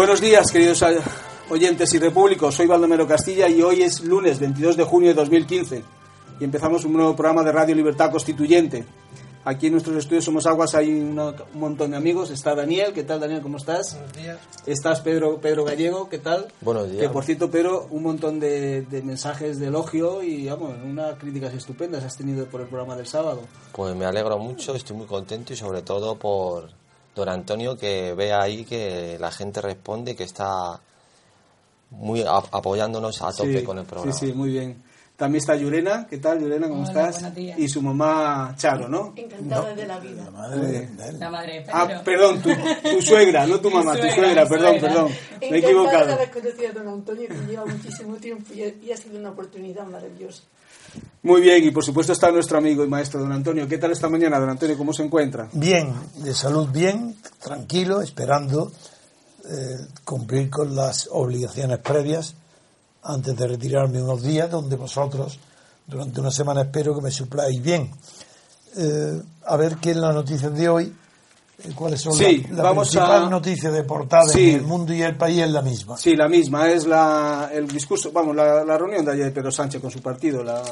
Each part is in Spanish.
Buenos días, queridos oyentes y repúblicos. Soy Baldomero Castilla y hoy es lunes 22 de junio de 2015 y empezamos un nuevo programa de Radio Libertad Constituyente. Aquí en nuestros estudios Somos Aguas hay un montón de amigos. Está Daniel, ¿qué tal Daniel? ¿Cómo estás? Buenos días. Estás Pedro, Pedro Gallego, ¿qué tal? Buenos días. Que por cierto, Pedro, un montón de, de mensajes de elogio y vamos, unas críticas estupendas has tenido por el programa del sábado. Pues me alegro mucho, estoy muy contento y sobre todo por don Antonio que ve ahí que la gente responde, que está muy a- apoyándonos a tope Sí, con el programa. Sí, sí, muy bien. También está Yurena, ¿qué tal Yurena? ¿Cómo Hola, estás? Y su mamá Charo, ¿no? Encantada de la vida. Muy bien. La madre de Ah, perdón, tu, tu suegra, no tu mamá, tu suegra, perdón, suegra. perdón. Me he Encantada de equivocado. haber conocido a don Antonio, que lleva muchísimo tiempo y, y ha sido una oportunidad maravillosa. Muy bien, y por supuesto está nuestro amigo y maestro don Antonio. ¿Qué tal esta mañana, don Antonio? ¿Cómo se encuentra? Bien, de salud bien, tranquilo, esperando eh, cumplir con las obligaciones previas antes de retirarme unos días, donde vosotros durante una semana espero que me supláis bien. Eh, a ver qué es la noticia de hoy, cuáles son Sí, las la vamos principal a- noticia de portada Sí. en el mundo y el país es la misma. Sí, la misma, es la, el discurso, vamos, la, la reunión de ayer de Pedro Sánchez con su partido, la,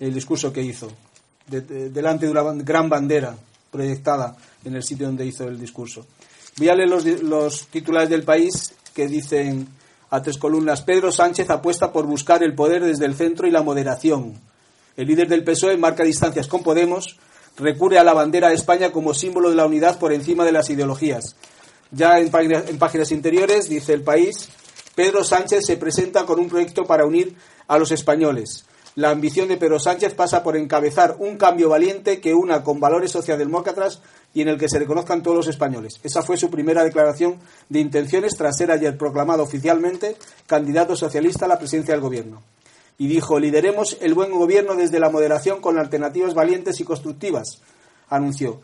el discurso que hizo, de- de- delante de una gran bandera proyectada en el sitio donde hizo el discurso. Voy a leer los, los titulares del país que dicen a tres columnas, Pedro Sánchez apuesta por buscar el poder desde el centro y la moderación. El líder del PSOE marca distancias con Podemos, recurre a la bandera de España como símbolo de la unidad por encima de las ideologías. Ya en páginas, interiores, dice el país, Pedro Sánchez se presenta con un proyecto para unir a los españoles. La ambición de Pedro Sánchez pasa por encabezar un cambio valiente que una con valores socialdemócratas y en el que se reconozcan todos los españoles. Esa fue su primera declaración de intenciones tras ser ayer proclamado oficialmente candidato socialista a la presidencia del gobierno y dijo lideremos el buen gobierno desde la moderación con alternativas valientes y constructivas, anunció.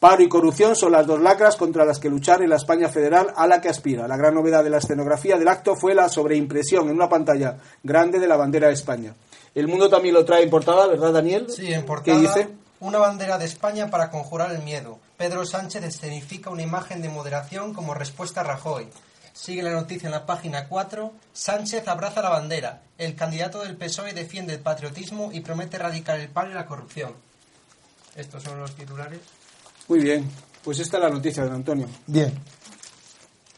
Paro y corrupción son las dos lacras contra las que luchar en la España federal a la que aspira. La gran novedad de la escenografía del acto fue la sobreimpresión en una pantalla grande de la bandera de España. El mundo también lo trae en portada, ¿verdad, Daniel? Sí, en ¿Qué portada, dice? una bandera de España para conjurar el miedo. Pedro Sánchez escenifica una imagen de moderación como respuesta a Rajoy. Sigue la noticia en la página 4. Sánchez abraza la bandera. El candidato del PSOE defiende el patriotismo y promete erradicar el paro y la corrupción. Estos son los titulares. Muy bien. Pues esta es la noticia, don Antonio. Bien.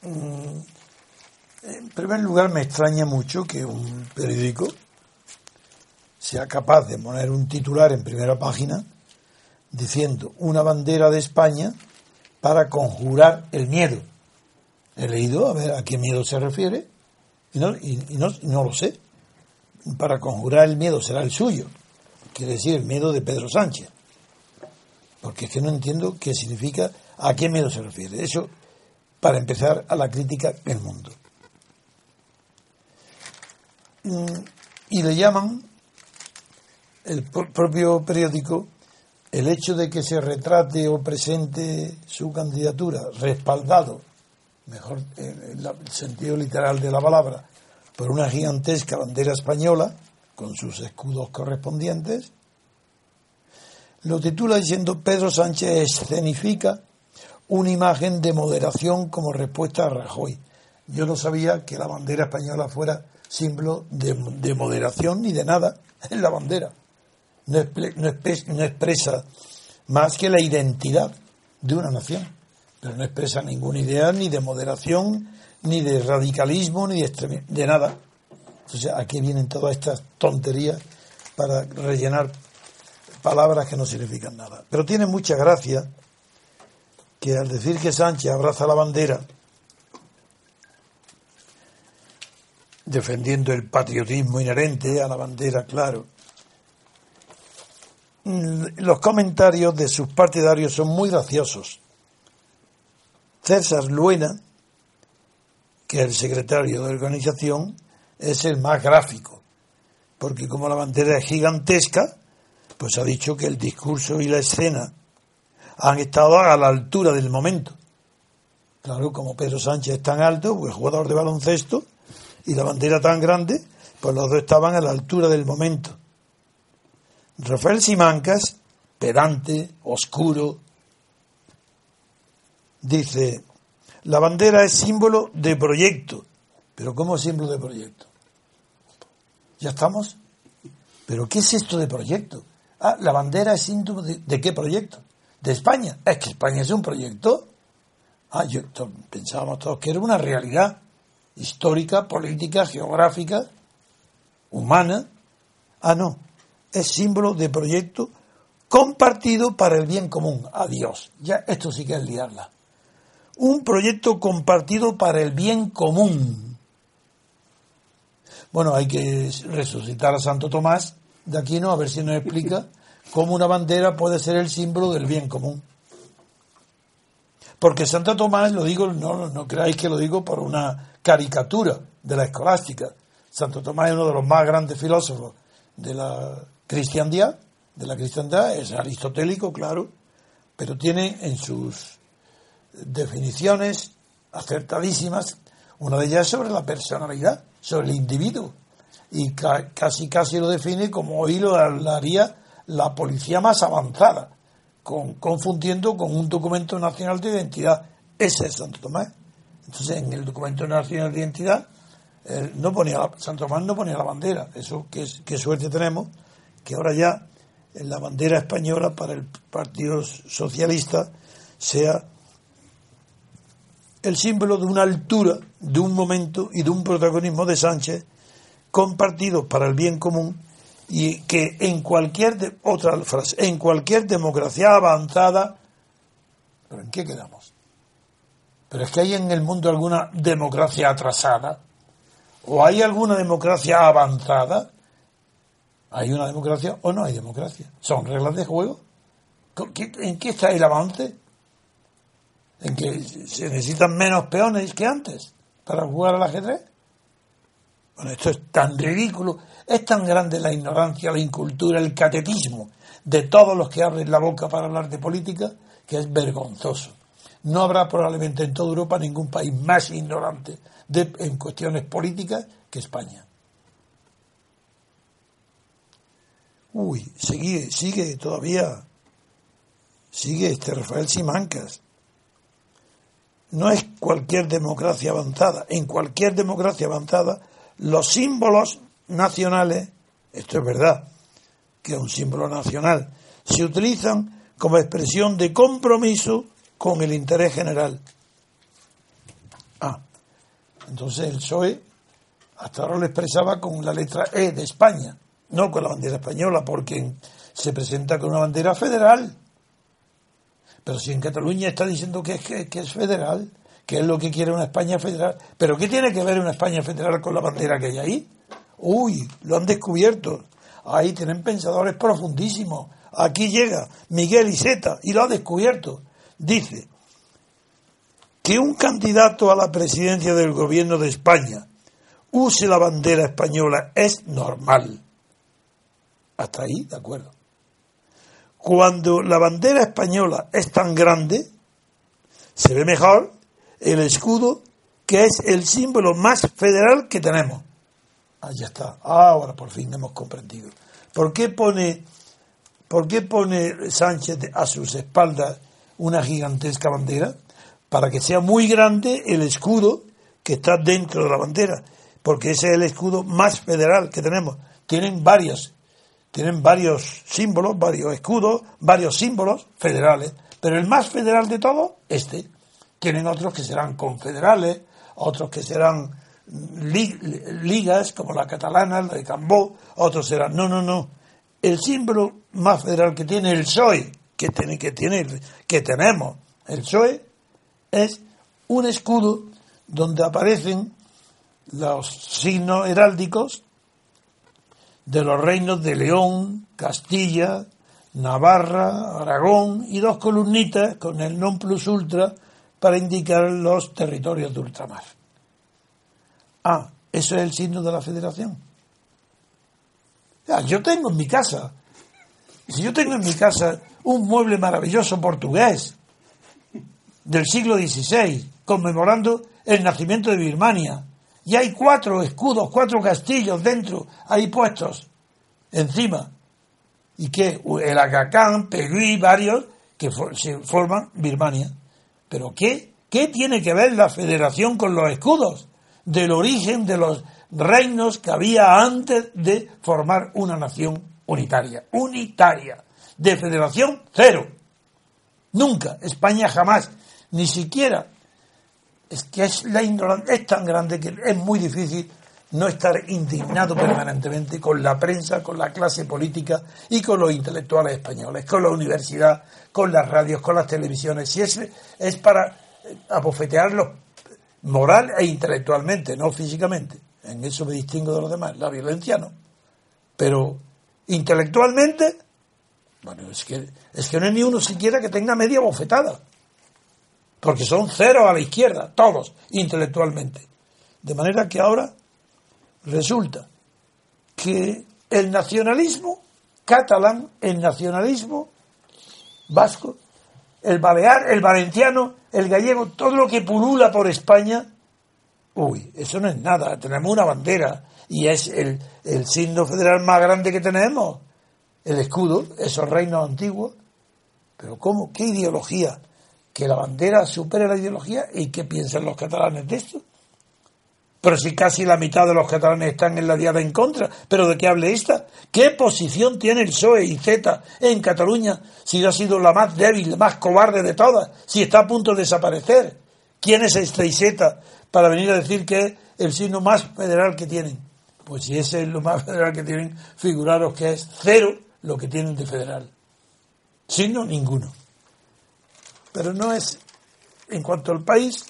Mm, En primer lugar, me extraña mucho que un periódico sea capaz de poner un titular en primera página diciendo una bandera de España para conjurar el miedo. He leído a ver a qué miedo se refiere y no, y- no, no lo sé. Para conjurar el miedo será el suyo, quiere decir el miedo de Pedro Sánchez. Porque es que no entiendo qué significa, a qué miedo se refiere. Eso, para empezar, a la crítica del mundo. Mm, Y le llaman, el pro- propio periódico, el hecho de que se retrate o presente su candidatura respaldado, mejor en el sentido literal de la palabra, por una gigantesca bandera española con sus escudos correspondientes, lo titula diciendo Pedro Sánchez escenifica una imagen de moderación como respuesta a Rajoy. Yo no sabía que la bandera española fuera símbolo de, de moderación ni de nada. Es la bandera. No, no no expresa más que la identidad de una nación. Pero no expresa ninguna idea ni de moderación, ni de radicalismo, ni de, de nada. Entonces, aquí vienen todas estas tonterías para rellenar palabras que no significan nada. Pero tiene mucha gracia que al decir que Sánchez abraza la bandera, defendiendo el patriotismo inherente a la bandera, claro, los comentarios de sus partidarios son muy graciosos. César Luena, que es el secretario de organización, es el más gráfico, porque como la bandera es gigantesca, pues ha dicho que el discurso y la escena han estado a la altura del momento. Claro, como Pedro Sánchez es tan alto, pues jugador de baloncesto, y la bandera tan grande, pues los dos estaban a la altura del momento. Rafael Simancas, pedante, oscuro, dice, la bandera es símbolo de proyecto. ¿Pero cómo símbolo de proyecto? ¿Ya estamos? ¿Pero qué es esto de proyecto? Ah, la bandera es símbolo de, ¿de qué proyecto? ¿De España? Es que España es un proyecto. Ah, yo pensábamos todos que era una realidad histórica, política, geográfica, humana. Ah, no. Es símbolo de proyecto compartido para el bien común. Adiós. Ya esto sí que es liarla. Un proyecto compartido para el bien común. Bueno, hay que resucitar a Santo Tomás de Aquino a ver si nos explica cómo una bandera puede ser el símbolo del bien común. Porque Santo Tomás, lo digo, no, no creáis que lo digo por una caricatura de la escolástica. Santo Tomás es uno de los más grandes filósofos de la cristiandad, de la cristiandad, es aristotélico, claro, pero tiene en sus definiciones acertadísimas, una de ellas sobre la personalidad, sobre el individuo, y ca- casi casi lo define como hoy lo haría la policía más avanzada, con, confundiendo con un documento nacional de identidad. Ese es Santo Tomás. Entonces, en el documento nacional de identidad, eh, no ponía la- Santo Tomás no ponía la bandera. Eso, qué, qué suerte tenemos, que ahora ya en la bandera española para el Partido Socialista sea el símbolo de una altura, de un momento y de un protagonismo de Sánchez compartidos para el bien común y que en cualquier otra frase, en cualquier democracia avanzada, ¿pero en qué quedamos? Pero es que hay en el mundo alguna democracia atrasada o hay alguna democracia avanzada, hay una democracia o no hay democracia, son reglas de juego. ¿Con qué- ¿En qué está el avance? ¿En que se necesitan menos peones que antes para jugar al ajedrez? Bueno, esto es tan ridículo, es tan grande la ignorancia, la incultura, el catetismo de todos los que abren la boca para hablar de política, que es vergonzoso. No habrá probablemente en toda Europa ningún país más ignorante en cuestiones políticas que España. Uy, sigue, sigue todavía, sigue este Rafael Simancas. No es cualquier democracia avanzada. En cualquier democracia avanzada, los símbolos nacionales, esto es verdad, que es un símbolo nacional, se utilizan como expresión de compromiso con el interés general. Ah, entonces el PSOE hasta ahora lo expresaba con la letra E de España, no con la bandera española, porque se presenta con una bandera federal. Pero si en Cataluña está diciendo que es, federal, que es lo que quiere una España federal, ¿pero qué tiene que ver una España federal con la bandera que hay ahí? Uy, lo han descubierto. Ahí tienen pensadores profundísimos. Aquí llega Miguel Iseta y lo ha descubierto. Dice que un candidato a la presidencia del gobierno de España use la bandera española es normal. Hasta ahí, de acuerdo. Cuando la bandera española es tan grande, se ve mejor el escudo que es el símbolo más federal que tenemos. Ah, está. Ahora por fin hemos comprendido. ¿Por qué pone, por qué pone Sánchez a sus espaldas una gigantesca bandera? Para que sea muy grande el escudo que está dentro de la bandera. Porque ese es el escudo más federal que tenemos. Tienen varios, tienen varios símbolos, varios escudos, varios símbolos federales. Pero el más federal de todos, este. Tienen otros que serán confederales, otros que serán li- ligas, como la catalana, la de Cambó, otros serán. No, no, no. El símbolo más federal que tiene el PSOE, que, tiene, que, tiene, que tenemos, el PSOE, es un escudo donde aparecen los signos heráldicos de los reinos de León, Castilla, Navarra, Aragón y dos columnitas con el non plus ultra para indicar los territorios de ultramar. Ah, eso es el signo de la federación. Ya, yo tengo en mi casa, si yo tengo en mi casa un mueble maravilloso portugués del siglo XVI, conmemorando el nacimiento de Birmania, y hay cuatro escudos, cuatro castillos dentro, ahí puestos, encima, y que el Aga Khan, Pegui, varios, que se forman Birmania. ¿Pero qué? ¿Qué tiene que ver la federación con los escudos? Del origen de los reinos que había antes de formar una nación unitaria. Unitaria. De federación, cero. Nunca. España jamás. Ni siquiera. Es que es la ignorancia es tan grande que es muy difícil no estar indignado permanentemente con la prensa, con la clase política y con los intelectuales españoles, con la universidad, con las radios, con las televisiones. Si es, es para eh, abofetearlos moral e intelectualmente, no físicamente. En eso me distingo de los demás. La violencia no. Pero intelectualmente, bueno, es que, es que no hay ni uno siquiera que tenga media bofetada. Porque son cero a la izquierda, todos, intelectualmente. De manera que ahora resulta que el nacionalismo catalán, el nacionalismo vasco, el balear, el valenciano, el gallego, todo lo que pulula por España, uy, eso no es nada. Tenemos una bandera y es el, el signo federal más grande que tenemos, el escudo, esos reinos antiguos. Pero ¿cómo? ¿Qué ideología? Que la bandera supere la ideología y qué piensan los catalanes de esto. Pero si casi la mitad de los catalanes están en la diada en contra, ¿pero de qué hable esta? ¿Qué posición tiene el PSOE y Z en Cataluña si ha sido la más débil, la más cobarde de todas, si está a punto de desaparecer? ¿Quién es esta y Z para venir a decir que es el signo más federal que tienen? Pues si ese es lo más federal que tienen, figuraros que es cero lo que tienen de federal. Signo ninguno. Pero no es, en cuanto al país,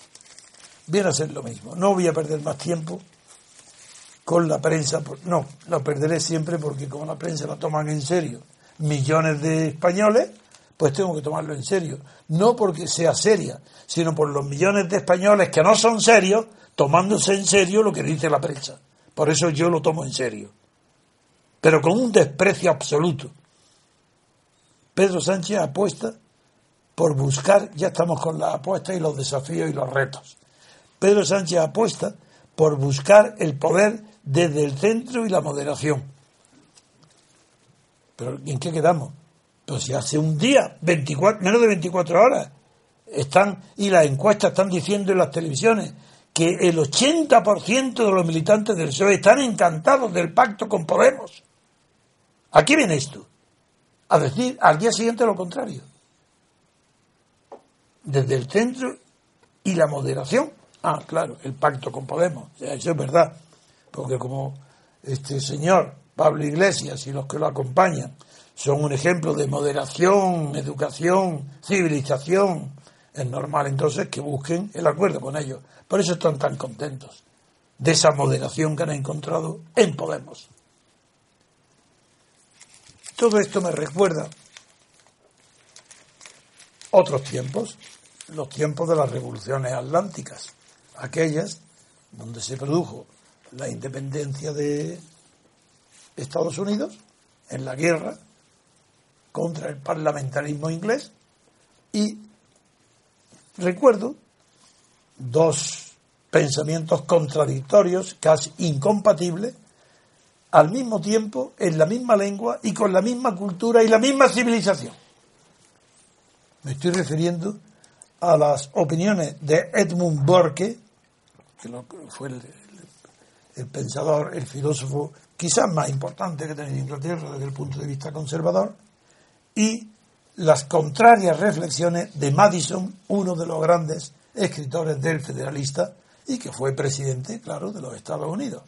viene a ser lo mismo. No voy a perder más tiempo con la prensa. No, la perderé siempre porque como la prensa la toman en serio millones de españoles, pues tengo que tomarlo en serio. No porque sea seria, sino por los millones de españoles que no son serios, tomándose en serio lo que dice la prensa. Por eso yo lo tomo en serio. Pero con un desprecio absoluto. Pedro Sánchez apuesta por buscar, ya estamos con las apuestas y los desafíos y los retos. Pedro Sánchez apuesta por buscar el poder desde el centro y la moderación. Pero ¿en qué quedamos? Pues si hace un día, 24, menos de 24 horas, están, y las encuestas están diciendo en las televisiones que el 80% de los militantes del PSOE están encantados del pacto con Podemos. ¿A qué viene esto? A decir al día siguiente lo contrario. Desde el centro y la moderación. Ah, claro, el pacto con Podemos. Eso es verdad. Porque como este señor Pablo Iglesias y los que lo acompañan son un ejemplo de moderación, educación, civilización, es normal entonces que busquen el acuerdo con ellos. Por eso están tan contentos de esa moderación que han encontrado en Podemos. Todo esto me recuerda otros tiempos, los tiempos de las revoluciones atlánticas, aquellas donde se produjo la independencia de Estados Unidos en la guerra contra el parlamentarismo inglés y recuerdo dos pensamientos contradictorios, casi incompatibles, al mismo tiempo, en la misma lengua y con la misma cultura y la misma civilización. Me estoy refiriendo a las opiniones de Edmund Burke, que fue el, pensador, el filósofo quizás más importante que ha tenido Inglaterra desde el punto de vista conservador, y las contrarias reflexiones de Madison, uno de los grandes escritores del Federalista y que fue presidente, claro, de los Estados Unidos.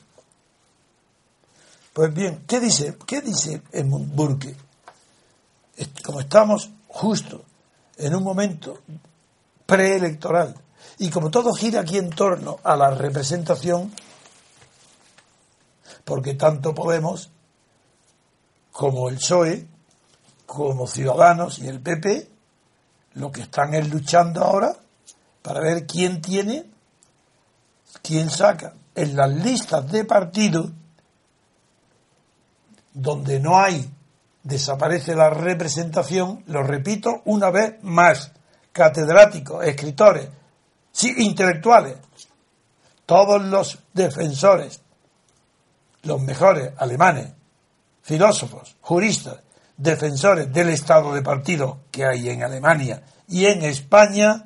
Pues bien, ¿qué dice, qué dice Edmund Burke? Como estamos justo en un momento preelectoral. Y como todo gira aquí en torno a la representación, porque tanto Podemos como el PSOE, como Ciudadanos y el PP, lo que están es luchando ahora para ver quién tiene, quién saca en las listas de partidos donde no hay, desaparece la representación, lo repito una vez más, catedráticos, escritores, intelectuales, todos los defensores, los mejores alemanes, filósofos, juristas, defensores del estado de partido que hay en Alemania y en España,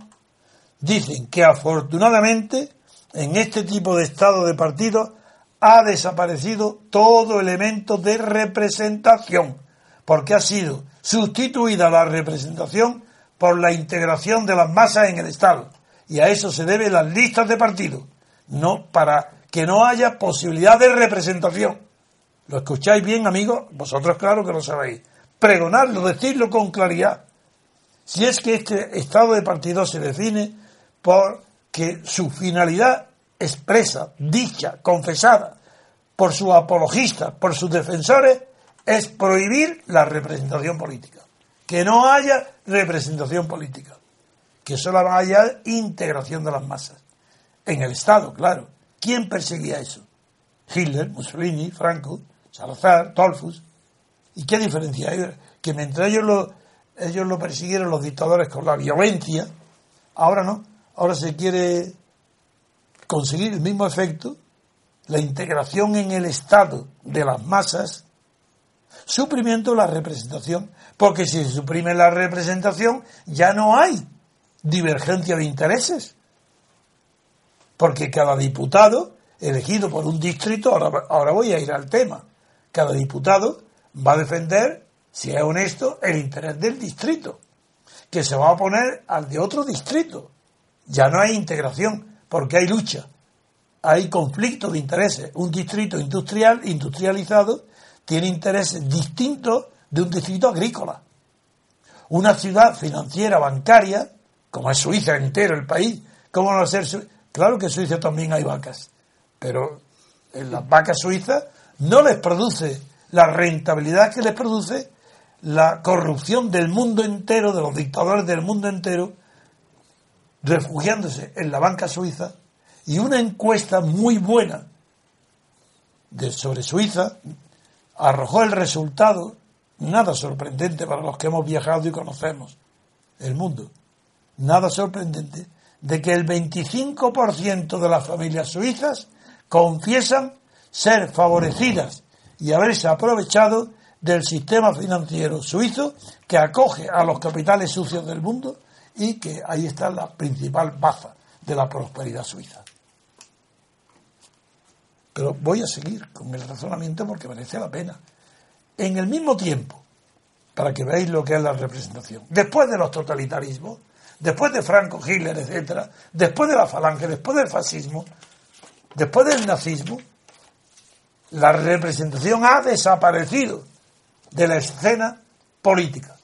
dicen que afortunadamente en este tipo de estado de partido ha desaparecido todo elemento de representación, porque ha sido sustituida la representación por la integración de las masas en el Estado. Y a eso se deben las listas de partido, no para que no haya posibilidad de representación. ¿Lo escucháis bien, amigos? Vosotros claro que lo sabéis. Pregonarlo, decirlo con claridad. Si es que este estado de partido se define por que su finalidad expresa, dicha, confesada por sus apologistas, por sus defensores, es prohibir la representación política. Que no haya representación política. Que solo haya integración de las masas. En el Estado, claro. ¿Quién perseguía eso? Hitler, Mussolini, Franco, Salazar, Tolfus. ¿Y qué diferencia hay? Que mientras ellos lo, ellos lo persiguieron los dictadores con la violencia, ahora no. Ahora se quiere conseguir el mismo efecto, la integración en el Estado de las masas, suprimiendo la representación. Porque si se suprime la representación, ya no hay divergencia de intereses. Porque cada diputado elegido por un distrito, ahora, ahora voy a ir al tema, cada diputado va a defender, si es honesto, el interés del distrito, que se va a oponer al de otro distrito. Ya no hay integración, porque hay lucha, hay conflicto de intereses. Un distrito industrial, industrializado, tiene intereses distintos de un distrito agrícola. Una ciudad financiera, bancaria, como es Suiza entero el país, ¿cómo no va a ser Suiza? Claro que en Suiza también hay vacas, pero en las vacas suizas no les produce la rentabilidad que les produce la corrupción del mundo entero, de los dictadores del mundo entero, refugiándose en la banca suiza, y una encuesta muy buena de, sobre Suiza arrojó el resultado, nada sorprendente para los que hemos viajado y conocemos el mundo, nada sorprendente, de que el 25% de las familias suizas confiesan ser favorecidas y haberse aprovechado del sistema financiero suizo que acoge a los capitales sucios del mundo y que ahí está la principal baza de la prosperidad suiza. Pero voy a seguir con el razonamiento porque merece la pena. En el mismo tiempo, para que veáis lo que es la representación, después de los totalitarismos, después de Franco, Hitler, etcétera, después de la falange, después del fascismo, después del nazismo, la representación ha desaparecido de la escena política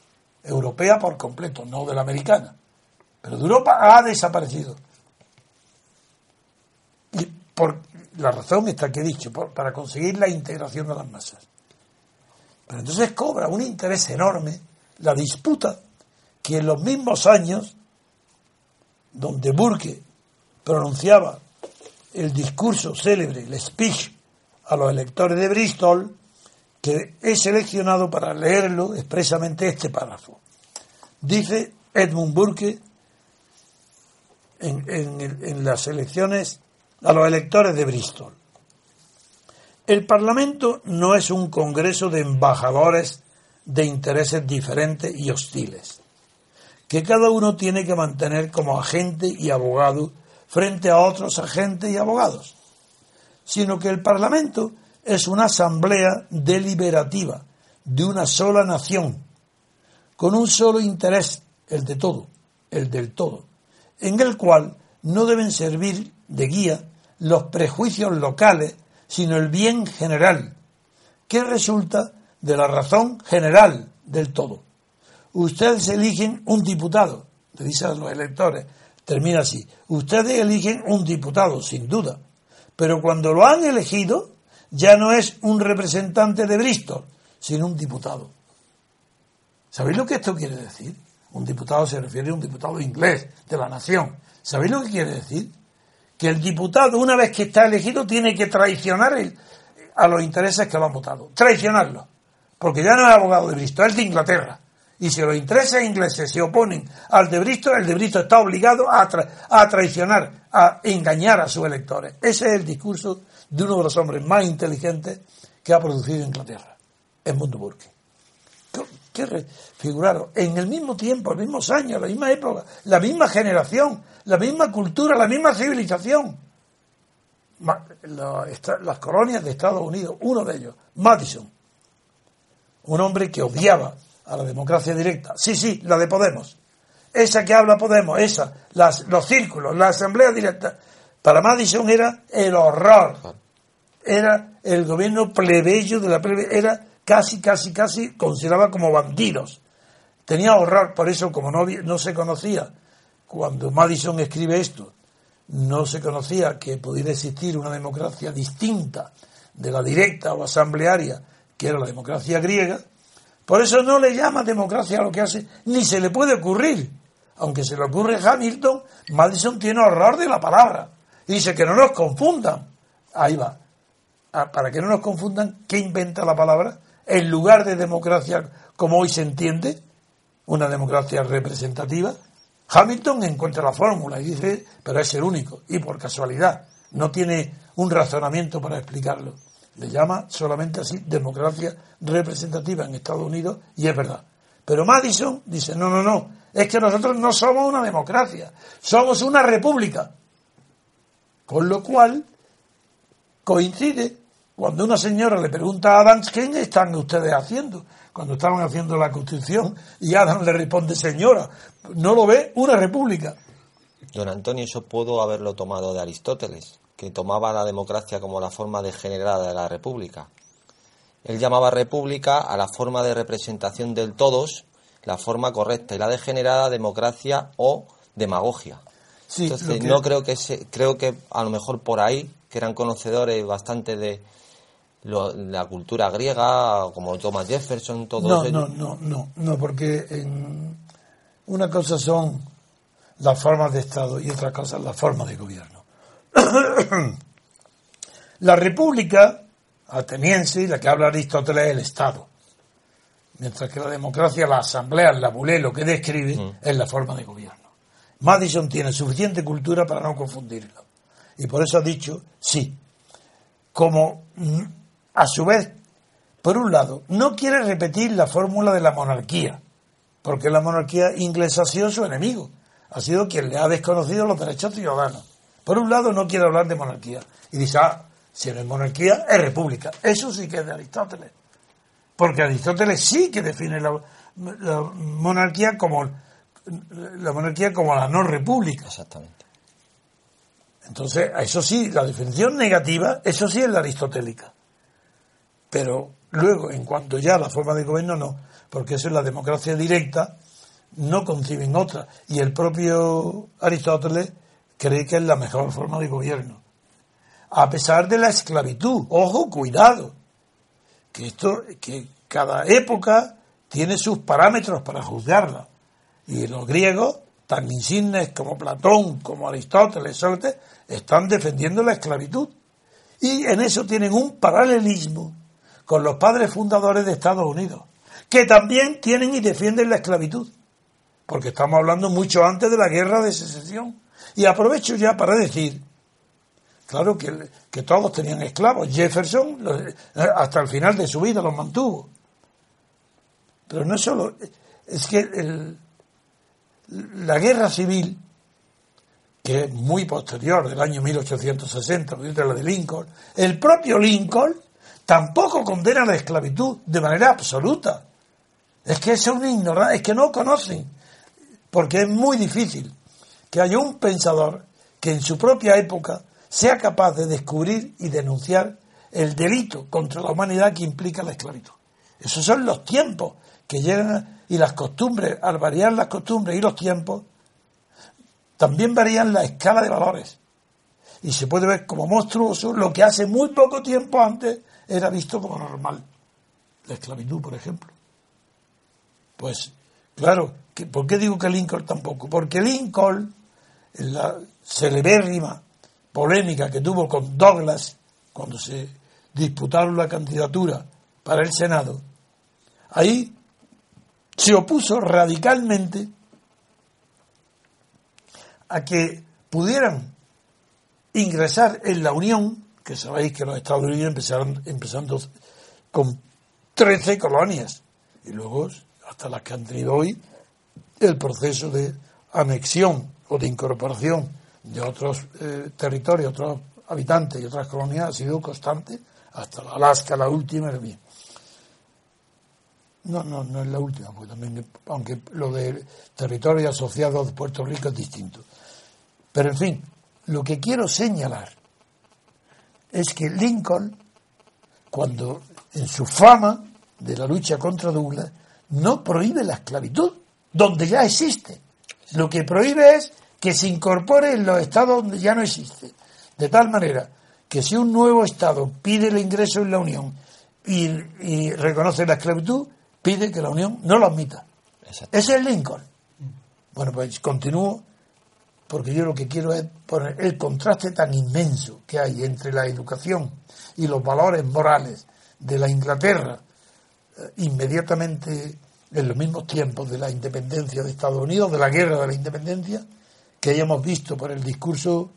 europea por completo, no de la americana. Pero de Europa ha desaparecido. Y por la razón está que he dicho, para conseguir la integración de las masas. Pero entonces cobra un interés enorme la disputa que en los mismos años donde Burke pronunciaba el discurso célebre, el speech a los electores de Bristol, que he seleccionado para leerlo expresamente este párrafo. Dice Edmund Burke en las elecciones a los electores de Bristol. El Parlamento no es un congreso de embajadores de intereses diferentes y hostiles, que cada uno tiene que mantener como agente y abogado frente a otros agentes y abogados, sino que el Parlamento es una asamblea deliberativa de una sola nación, con un solo interés, el de todo, el del todo, en el cual no deben servir de guía los prejuicios locales, sino el bien general, que resulta de la razón general del todo. Ustedes eligen un diputado, le dice a los electores, termina así, ustedes eligen un diputado, sin duda, pero cuando lo han elegido, ya no es un representante de Bristol, sino un diputado. ¿Sabéis lo que esto quiere decir? Un diputado se refiere a un diputado inglés de la nación. ¿Sabéis lo que quiere decir? Que el diputado, una vez que está elegido, tiene que traicionar a los intereses que lo han votado. Traicionarlo. Porque ya no es abogado de Bristol, es de Inglaterra. Y si los intereses ingleses se oponen al de Bristol, el de Bristol está obligado a, a traicionar, a engañar a sus electores. Ese es el discurso de uno de los hombres más inteligentes que ha producido Inglaterra, Edmund Burke. ¿Qué- qué re- figuraros? En el mismo tiempo, los mismos años, la misma época, la misma generación, la misma cultura, la misma civilización. Las colonias de Estados Unidos, uno de ellos, Madison, un hombre que odiaba a la democracia directa. Sí, sí, la de Podemos. Esa que habla Podemos, esa, las, los círculos, la asamblea directa. Para Madison era el horror. Era el gobierno plebeyo de la plebe, era casi, casi, casi consideraba como bandidos. Tenía horror, por eso como no, no se conocía, cuando Madison escribe esto, no se conocía que pudiera existir una democracia distinta de la directa o asamblearia, que era la democracia griega, por eso no le llama democracia a lo que hace, ni se le puede ocurrir. Aunque se le ocurre a Hamilton, Madison tiene horror de la palabra. Y dice que no nos confundan. Ahí va. Ah, Para que no nos confundan, ¿qué inventa la palabra? En lugar de democracia como hoy se entiende, una democracia representativa, Hamilton encuentra la fórmula y dice, pero es el único, y por casualidad, no tiene un razonamiento para explicarlo. Le llama solamente así democracia representativa en Estados Unidos y es verdad. Pero Madison dice, no, no, no, es que nosotros no somos una democracia, somos una república. Con lo cual coincide cuando una señora le pregunta a Adams, ¿qué están ustedes haciendo? Cuando estaban haciendo la constitución y Adams le responde, señora, ¿no lo ve? Una república. Don Antonio, eso puedo haberlo tomado de Aristóteles, que tomaba la democracia como la forma degenerada de la república. Él llamaba república a la forma de representación del todos, la forma correcta, y la degenerada democracia o demagogia. Sí, Entonces, que- no creo que se, creo que a lo mejor por ahí, que eran conocedores bastante de lo- la cultura griega, como Thomas Jefferson, todos No, ellos. no, no, no, no, porque en una cosa son las formas de Estado y otra cosa las formas de gobierno. la república ateniense, la que habla Aristóteles, es el Estado. Mientras que la democracia, la asamblea, la bulé, lo que describe, es la forma de gobierno. Madison tiene suficiente cultura para no confundirlo. Y por eso ha dicho, sí, como mm, a su vez, por un lado, no quiere repetir la fórmula de la monarquía, porque la monarquía inglesa ha sido su enemigo, ha sido quien le ha desconocido los derechos ciudadanos. Por un lado, no quiere hablar de monarquía, y dice, ah, si no es monarquía, es república. Eso sí que es de Aristóteles, porque Aristóteles sí que define la, la monarquía como la monarquía como la no república. Exactamente. Entonces, eso sí, la definición negativa, eso sí es la aristotélica. Pero luego, en cuanto ya a la forma de gobierno, no, porque eso es la democracia directa, no conciben otra. Y el propio Aristóteles cree que es la mejor forma de gobierno. A pesar de la esclavitud, ojo, cuidado, que esto, que cada época tiene sus parámetros para juzgarla. Y los griegos, tan insignes como Platón, como Aristóteles, Sócrates, están defendiendo la esclavitud. Y en eso tienen un paralelismo con los padres fundadores de Estados Unidos, que también tienen y defienden la esclavitud. Porque estamos hablando mucho antes de la guerra de secesión. Y aprovecho ya para decir, claro que, que todos tenían esclavos. Jefferson los- hasta el final de su vida los mantuvo. Pero no solo, es que el- la guerra civil, que es muy posterior, del año 1860, de la de Lincoln, el propio Lincoln tampoco condena la esclavitud de manera absoluta. Es que es un ignorante, es que no conocen, porque es muy difícil que haya un pensador que en su propia época sea capaz de descubrir y denunciar el delito contra la humanidad que implica la esclavitud. Esos son los tiempos que llegan y las costumbres, al variar las costumbres y los tiempos, también varían la escala de valores. Y se puede ver como monstruoso lo que hace muy poco tiempo antes era visto como normal. La esclavitud, por ejemplo. Pues, claro, ¿por qué digo que Lincoln tampoco? Porque Lincoln, en la celebérrima polémica que tuvo con Douglas cuando se disputaron la candidatura para el Senado, ahí se opuso radicalmente a que pudieran ingresar en la Unión, que sabéis que los Estados Unidos empezaron empezando con 13 colonias y luego hasta las que han tenido hoy el proceso de anexión o de incorporación de otros eh, territorios, otros habitantes y otras colonias ha sido constante hasta la Alaska, la última. el bien. No, no, no es la última, porque también, aunque lo de territorio asociado de Puerto Rico es distinto. Pero en fin, lo que quiero señalar es que Lincoln, cuando en su fama de la lucha contra Douglas, no prohíbe la esclavitud, donde ya existe. Lo que prohíbe es que se incorpore en los estados donde ya no existe. De tal manera que si un nuevo estado pide el ingreso en la Unión y, y reconoce la esclavitud, pide que la Unión no lo admita. Ese es Lincoln. Bueno, pues continúo porque yo lo que quiero es poner el contraste tan inmenso que hay entre la educación y los valores morales de la Inglaterra eh, inmediatamente en los mismos tiempos de la independencia de Estados Unidos, de la guerra de la independencia, que hayamos visto por el discurso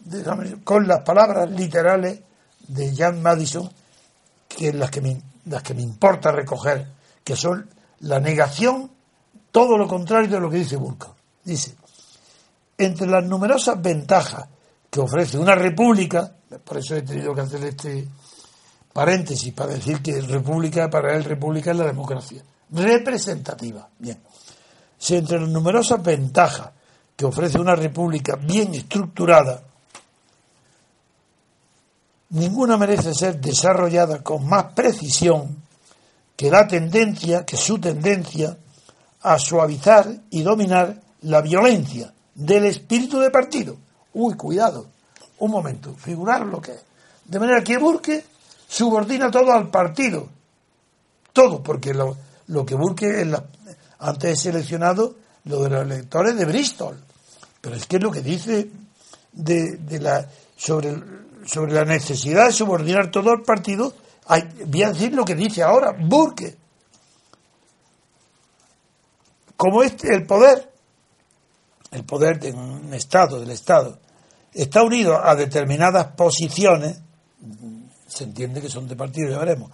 de- con las palabras literales de Jan Madison, que es las que me, las que me importa recoger, que son la negación, todo lo contrario de lo que dice Burke. Dice, entre las numerosas ventajas que ofrece una república, por eso he tenido que hacer este paréntesis para decir que república, para él república es la democracia, representativa. Bien. Si entre las numerosas ventajas que ofrece una república bien estructurada, ninguna merece ser desarrollada con más precisión que la tendencia, que su tendencia a suavizar y dominar la violencia del espíritu de partido. Uy, cuidado, un momento, figurar lo que es. De manera que Burke subordina todo al partido, todo, porque lo, lo que Burke antes he seleccionado lo de los electores de Bristol, pero es que es lo que dice de, la sobre la necesidad de subordinar todo al partido, hay, voy a decir lo que dice ahora Burke. Como este, el poder, el poder de un Estado, del Estado, está unido a determinadas posiciones, se entiende que son de partido, ya veremos.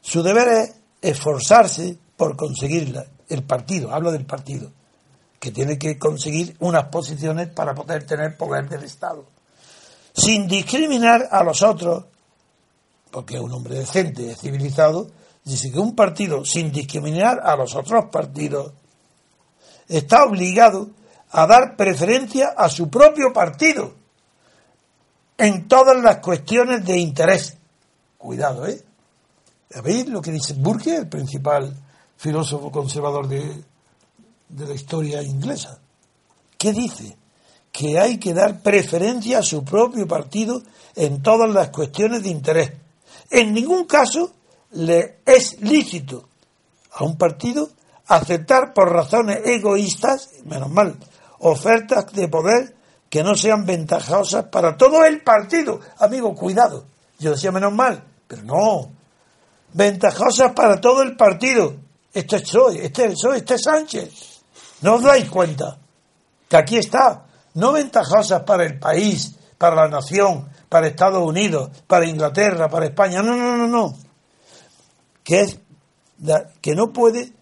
Su deber es esforzarse por conseguirla, el partido, hablo del partido, que tiene que conseguir unas posiciones para poder tener poder del Estado, sin discriminar a los otros, porque es un hombre decente, es civilizado, dice que un partido, sin discriminar a los otros partidos, está obligado a dar preferencia a su propio partido en todas las cuestiones de interés. Cuidado, ¿eh? ¿Veis lo que dice Burke, el principal filósofo conservador de, de la historia inglesa? ¿Qué dice? Que hay que dar preferencia a su propio partido en todas las cuestiones de interés. En ningún caso le es lícito a un partido aceptar por razones egoístas, menos mal, ofertas de poder que no sean ventajosas para todo el partido. Amigo, cuidado. Yo decía menos mal, pero no. Ventajosas para todo el partido. Este es Soy, este Soy, este es Sánchez. ¿No os dais cuenta? Que aquí está. No ventajosas para el país, para la nación, para Estados Unidos, para Inglaterra, para España. No, no, no, no. Que es que no puede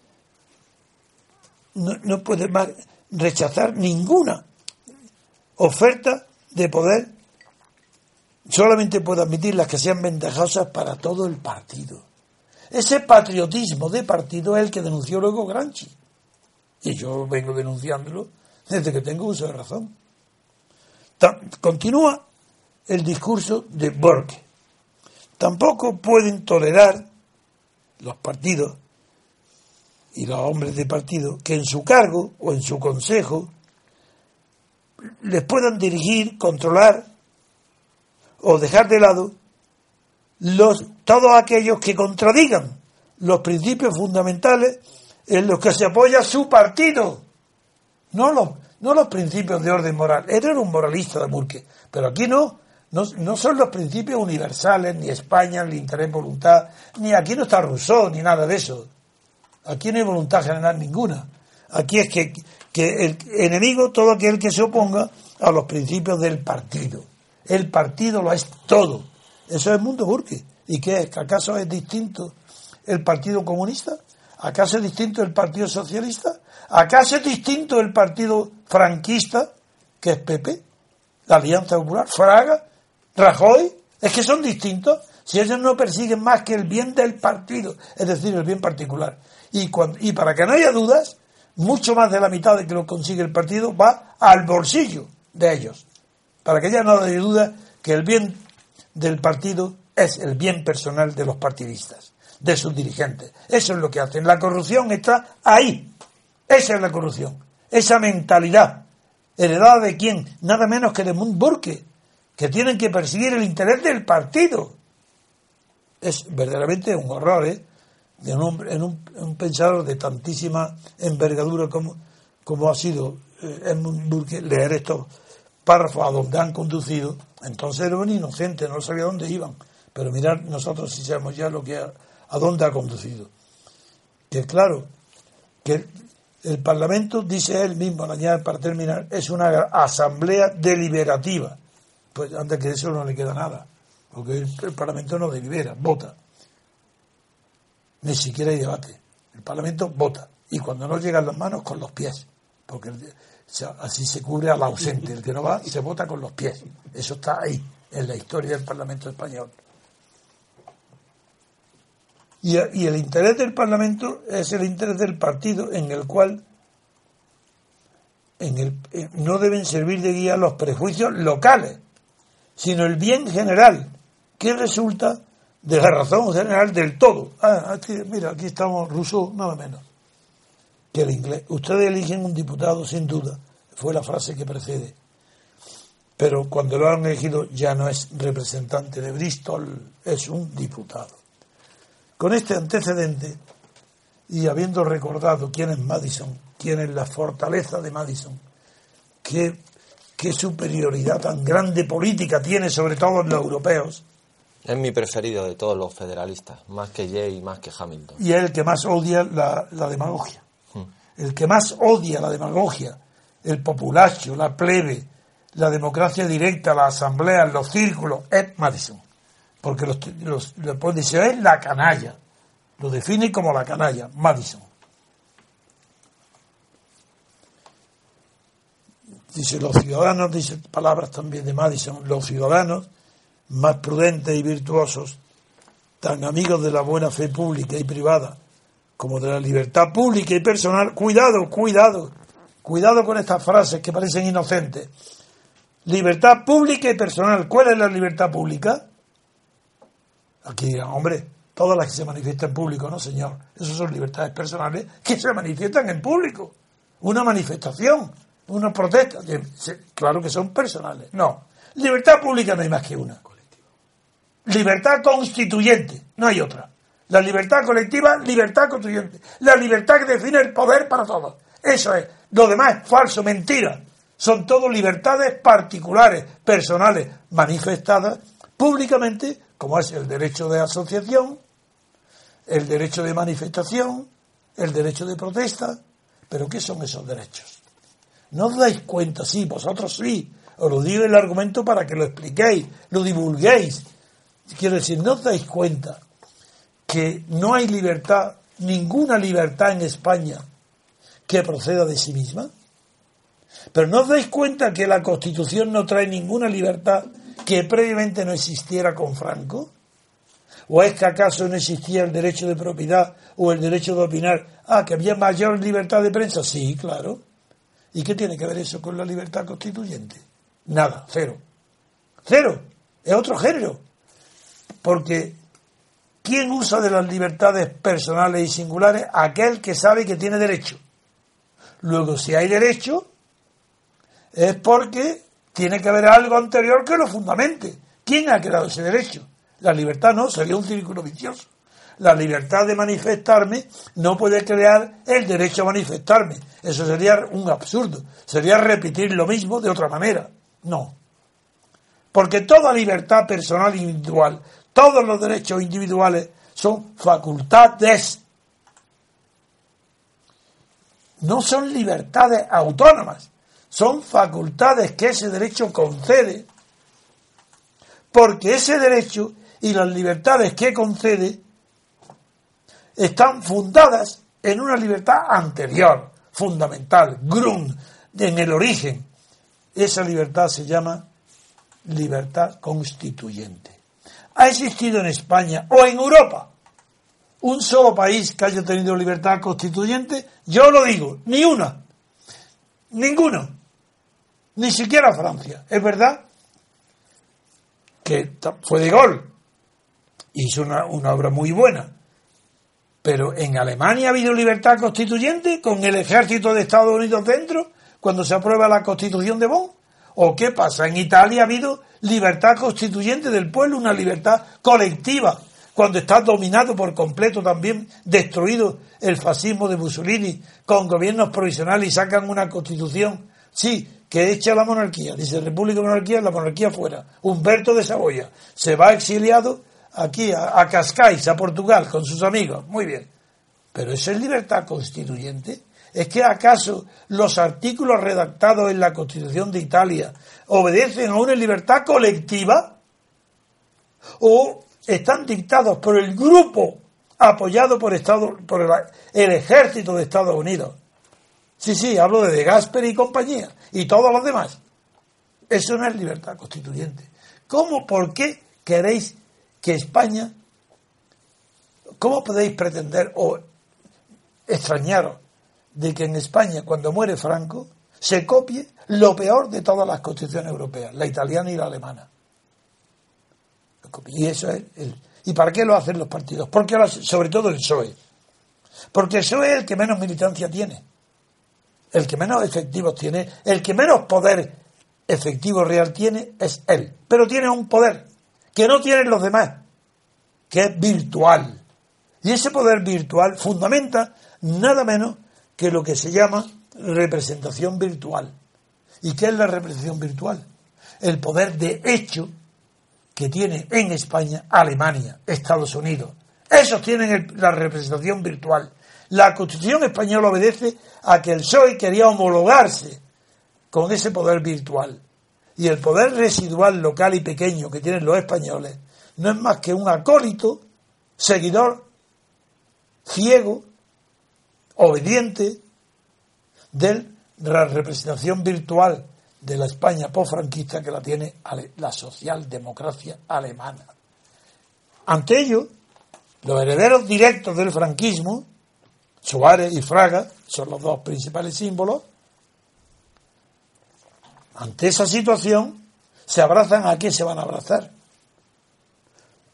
no, no puede más rechazar ninguna oferta de poder, solamente puede admitir las que sean ventajosas para todo el partido. Ese patriotismo de partido es el que denunció luego Granchi. Y yo vengo denunciándolo desde que tengo uso de razón. Continúa el discurso de Burke. Tampoco pueden tolerar los partidos y los hombres de partido que en su cargo o en su consejo les puedan dirigir, controlar o dejar de lado los, todos aquellos que contradigan los principios fundamentales en los que se apoya su partido, no los, no los principios de orden moral. Él era un moralista de Burke, pero aquí no, no, no son los principios universales, ni España, ni interés voluntad, ni aquí no está Rousseau, ni nada de eso. Aquí no hay voluntad general ninguna. Aquí es que, que el enemigo, todo aquel que se oponga a los principios del partido. El partido lo es todo. Eso es el mundo Burke. ¿Y qué es? ¿Acaso es distinto el Partido Comunista? ¿Acaso es distinto el Partido Socialista? ¿Acaso es distinto el Partido Franquista, que es PP? La Alianza Popular, Fraga, Rajoy. Es que son distintos. Si ellos no persiguen más que el bien del partido, es decir, el bien particular. Y, para que no haya dudas, mucho más de la mitad de que lo consigue el partido va al bolsillo de ellos. Para que ya no haya duda que el bien del partido es el bien personal de los partidistas, de sus dirigentes. Eso es lo que hacen. La corrupción está ahí. Esa es la corrupción. Esa mentalidad. ¿Heredada de quién? Nada menos que de Mund Burke, que tienen que perseguir el interés del partido. Es verdaderamente un horror, ¿eh? De un, en un, en un pensador de tantísima envergadura como, como ha sido eh, Edmund Burke, leer estos párrafos a donde han conducido, entonces era un inocente, no sabía dónde iban. Pero mirar nosotros si sabemos ya lo que ha, a dónde ha conducido. Que claro, que el, Parlamento, dice él mismo, la añade para terminar, es una asamblea deliberativa. Pues antes que eso no le queda nada, porque el Parlamento no delibera, vota. Ni siquiera hay debate. El Parlamento vota. Y cuando no llegan las manos, con los pies. Porque así se cubre al ausente. El que no va se vota con los pies. Eso está ahí, en la historia del Parlamento español. Y, y, el interés del Parlamento es el interés del partido en el cual en el, eh, no deben servir de guía los prejuicios locales, sino el bien general, que resulta de la razón general del todo. Ah, aquí, mira, aquí estamos Rousseau, nada menos que el inglés. Ustedes eligen un diputado, sin duda, fue la frase que precede. Pero cuando lo han elegido ya no es representante de Bristol, es un diputado. Con este antecedente, y habiendo recordado quién es Madison, quién es la fortaleza de Madison, qué, qué superioridad tan grande política tiene sobre todos los europeos, Es mi preferido de todos los federalistas, más que Jay y más que Hamilton. y es el que más odia la, la demagogia. El que más odia la demagogia, el populacho, la plebe, la democracia directa, la asamblea, los círculos, es Madison. Porque los, los, decir, es la canalla. Lo define como la canalla, Madison. Dice, los ciudadanos, dice palabras también de Madison, los ciudadanos más prudentes y virtuosos, tan amigos de la buena fe pública y privada, como de la libertad pública y personal, cuidado, cuidado, cuidado con estas frases que parecen inocentes. Libertad pública y personal. ¿Cuál es la libertad pública? Aquí dirán, hombre, todas las que se manifiestan en público, no señor. Esas son libertades personales que se manifiestan en público. Una manifestación, una protesta, claro que son personales. No, libertad pública no hay más que una. Libertad constituyente, no hay otra. La libertad colectiva, libertad constituyente. La libertad que define el poder para todos. Eso es. Lo demás es falso, mentira. Son todo libertades particulares, personales, manifestadas públicamente, como es el derecho de asociación, el derecho de manifestación, el derecho de protesta. Pero ¿qué son esos derechos? No os dais cuenta, sí, vosotros sí. Os lo digo el argumento para que lo expliquéis, lo divulguéis. Quiero decir, no os dais cuenta que no hay libertad, ninguna libertad en España que proceda de sí misma. Pero no os dais cuenta que la Constitución no trae ninguna libertad que previamente no existiera con Franco. ¿O es que acaso no existía el derecho de propiedad o el derecho de opinar? Ah, que había mayor libertad de prensa. Sí, claro. ¿Y qué tiene que ver eso con la libertad constituyente? Nada, cero. Cero. Es otro género. Porque ¿quién usa de las libertades personales y singulares? Aquel que sabe que tiene derecho. Luego, si hay derecho, es porque tiene que haber algo anterior que lo fundamente. ¿Quién ha creado ese derecho? La libertad no, sería un círculo vicioso. La libertad de manifestarme no puede crear el derecho a manifestarme. Eso sería un absurdo. Sería repetir lo mismo de otra manera. No. Porque toda libertad personal individual, todos los derechos individuales son facultades. No son libertades autónomas, son facultades que ese derecho concede. Porque ese derecho y las libertades que concede están fundadas en una libertad anterior, fundamental, grun, en el origen. Esa libertad se llama libertad constituyente. ¿Ha existido en España o en Europa un solo país que haya tenido libertad constituyente? Yo lo digo, ni una, ninguno, ni siquiera Francia. Es verdad que fue de gol, hizo una, una obra muy buena, pero en Alemania ha habido libertad constituyente con el ejército de Estados Unidos dentro cuando se aprueba la constitución de Bonn. ¿O qué pasa? En Italia ha habido libertad constituyente del pueblo, una libertad colectiva, cuando está dominado por completo también, destruido el fascismo de Mussolini con gobiernos provisionales y sacan una constitución, sí, que echa la monarquía, dice República Monarquía, la monarquía fuera. Humberto de Saboya se va exiliado aquí a, a Cascais, a Portugal, con sus amigos, muy bien. Pero eso es libertad constituyente. ¿Es que acaso los artículos redactados en la Constitución de Italia obedecen a una libertad colectiva? ¿O están dictados por el grupo apoyado por, Estado, por el, ejército de Estados Unidos? Sí, sí, hablo de De y compañía y todos los demás. Eso no es libertad constituyente. ¿Cómo, por qué queréis que España, cómo podéis pretender o extrañaros de que en España, cuando muere Franco, se copie lo peor de todas las constituciones europeas, la italiana y la alemana. Y eso es el, ¿Y para qué lo hacen los partidos? Porque sobre todo el PSOE. Porque el PSOE es el que menos militancia tiene, el que menos efectivos tiene, el que menos poder efectivo real tiene es él. Pero tiene un poder que no tienen los demás, que es virtual. Y ese poder virtual fundamenta nada menos que lo que se llama representación virtual. ¿Y qué es la representación virtual? El poder de hecho que tiene en España Alemania, Estados Unidos. Esos tienen la representación virtual. La Constitución española obedece a que el PSOE quería homologarse con ese poder virtual. Y el poder residual local y pequeño que tienen los españoles no es más que un acólito, seguidor, ciego, obediente de la representación virtual de la España post-franquista que la tiene la socialdemocracia alemana. Ante ello, los herederos directos del franquismo, Suárez y Fraga, son los dos principales símbolos, ante esa situación, se abrazan a qué se van a abrazar.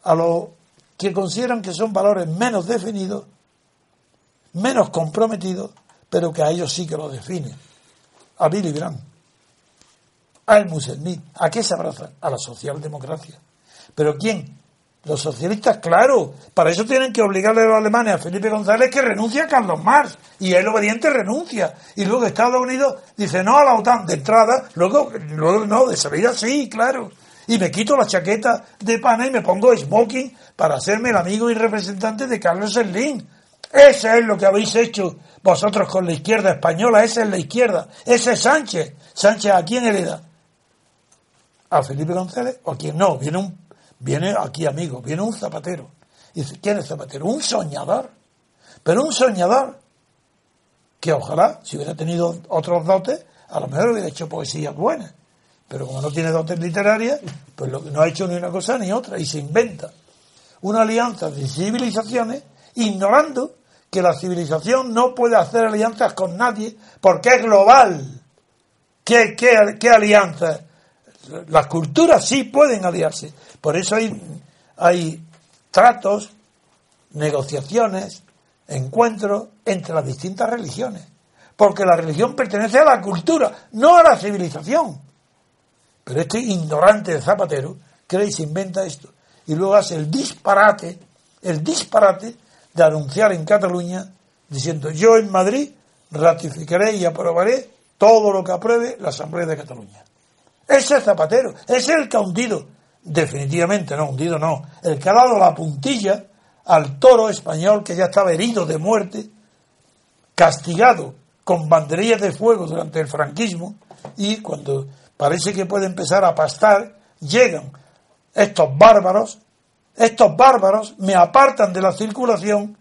A los que consideran que son valores menos definidos, menos comprometidos, pero que a ellos sí que lo definen. A Billy Brandt, al Muselmí. ¿A qué se abrazan? A la socialdemocracia. ¿Pero quién? Los socialistas, claro, para eso tienen que obligarle a los alemanes a Felipe González que renuncie a Carlos Marx. Y el obediente renuncia. Y luego Estados Unidos dice no a la OTAN de entrada, luego, luego no, de salida sí, claro. Y me quito la chaqueta de pana y me pongo smoking para hacerme el amigo y representante de Carlos Slim. Eso es lo que habéis hecho vosotros con la izquierda española, esa es la izquierda, ese es Sánchez. Sánchez, ¿a quién hereda? ¿A Felipe González o a quién? No, viene un Viene aquí, amigo, viene un zapatero. Y dice, ¿quién es zapatero? Un soñador. Pero un soñador que ojalá, si hubiera tenido otros dotes, a lo mejor hubiera hecho poesías buenas. Pero como no tiene dotes literarias, pues lo, no ha hecho ni una cosa ni otra y se inventa una alianza de civilizaciones ignorando que la civilización no puede hacer alianzas con nadie porque es global. ¿Qué, qué, qué alianzas Las culturas sí pueden aliarse. Por eso hay, hay tratos, negociaciones, encuentros entre las distintas religiones. Porque la religión pertenece a la cultura, no a la civilización. Pero este ignorante de Zapatero cree y se inventa esto. Y luego hace el disparate, el disparate de anunciar en Cataluña diciendo yo en Madrid ratificaré y aprobaré todo lo que apruebe la Asamblea de Cataluña. Ese es Zapatero, es el que ha hundido, definitivamente no, hundido no, el que ha dado la puntilla al toro español que ya estaba herido de muerte, castigado con banderillas de fuego durante el franquismo y cuando parece que puede empezar a pastar, llegan estos bárbaros, estos bárbaros me apartan de la circulación,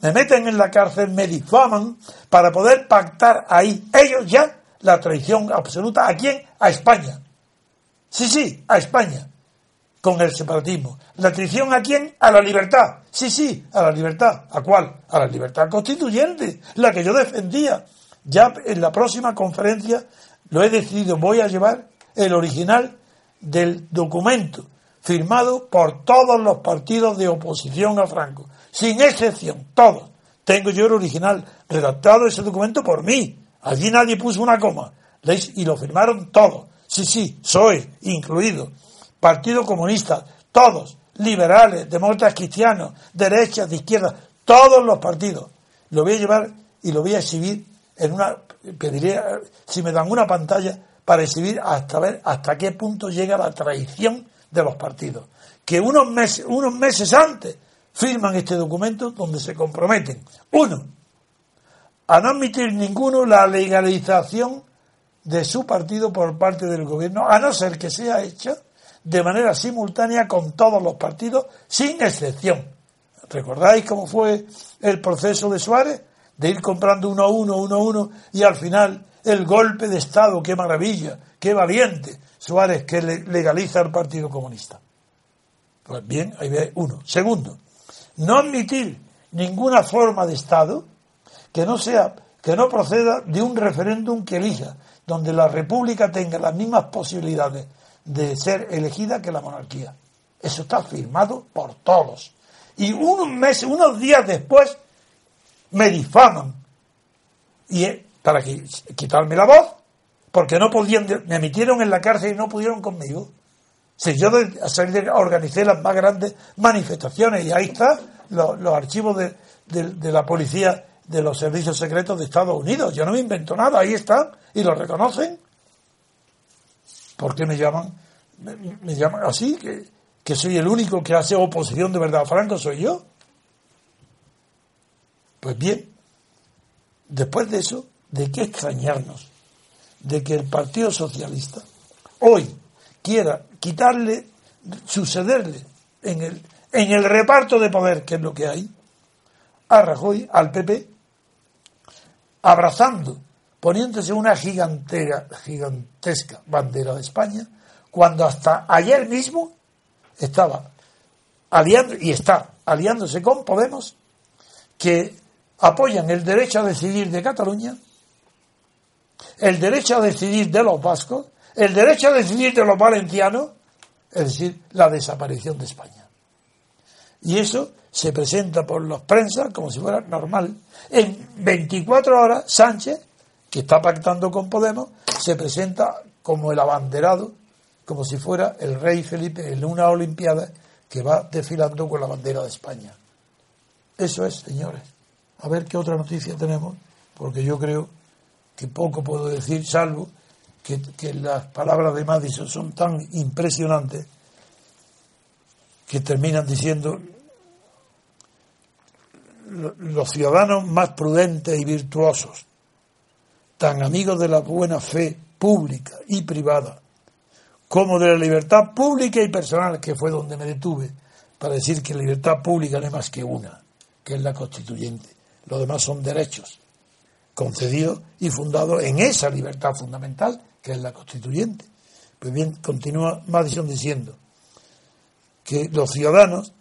me meten en la cárcel, me difaman para poder pactar ahí ellos ya la traición absoluta. ¿A quién? A España. Sí, sí, a España, con el separatismo. ¿La traición a quién? A la libertad. Sí, sí, a la libertad. ¿A cuál? A la libertad constituyente, la que yo defendía. Ya en la próxima conferencia lo he decidido, voy a llevar el original del documento firmado por todos los partidos de oposición a Franco, sin excepción, todos. Tengo yo el original, redactado ese documento por mí. Allí nadie puso una coma. Y lo firmaron todos. Sí, sí, soy incluido. Partido Comunista, todos. Liberales, demócratas cristianos, derechas, de izquierda, todos los partidos. Lo voy a llevar y lo voy a exhibir en una. Pediré, si me dan una pantalla, para exhibir hasta ver hasta qué punto llega la traición de los partidos. Que unos meses, unos meses antes firman este documento donde se comprometen, uno, a no admitir ninguno la legalización de su partido por parte del gobierno, a no ser que sea hecha de manera simultánea con todos los partidos, sin excepción. ¿Recordáis cómo fue el proceso de Suárez? De ir comprando uno a uno, uno a uno, y al final el golpe de Estado, qué maravilla, qué valiente Suárez que legaliza el Partido Comunista. Pues bien, ahí ve uno. Segundo, no admitir ninguna forma de Estado que no sea, que no proceda de un referéndum que elija, donde la República tenga las mismas posibilidades de ser elegida que la monarquía. Eso está firmado por todos. Y unos meses, unos días después, me difaman. Y para quitarme la voz, porque no podían, me metieron en la cárcel y no pudieron conmigo. Si yo organicé las más grandes manifestaciones y ahí está los, archivos de, la policía de los servicios secretos de Estados Unidos. Yo no me invento nada, ahí están y lo reconocen. ¿Por qué me llaman? Me, llaman así, que, que soy el único que hace oposición de verdad a Franco, soy yo. Pues bien, después de eso, ¿de qué extrañarnos? De que el Partido Socialista hoy quiera quitarle, sucederle en el, en el reparto de poder, que es lo que hay, a Rajoy, al PP, abrazando, poniéndose una gigantesca, gigantesca bandera de España, cuando hasta ayer mismo estaba aliando, y está aliándose con Podemos, que apoyan el derecho a decidir de Cataluña, el derecho a decidir de los vascos, el derecho a decidir de los valencianos, es decir, la desaparición de España. Y eso se presenta por los prensas como si fuera normal. En 24 horas, Sánchez, que está pactando con Podemos, se presenta como el abanderado, como si fuera el rey Felipe en una Olimpiada que va desfilando con la bandera de España. Eso es, señores. A ver qué otra noticia tenemos, porque yo creo que poco puedo decir, salvo que, que las palabras de Madison son tan impresionantes que terminan diciendo los ciudadanos más prudentes y virtuosos, tan amigos de la buena fe pública y privada, como de la libertad pública y personal, que fue donde me detuve, para decir que la libertad pública no es más que una, que es la constituyente. Los demás son derechos concedidos y fundados en esa libertad fundamental, que es la constituyente. Pues bien, continúa Madison diciendo que los ciudadanos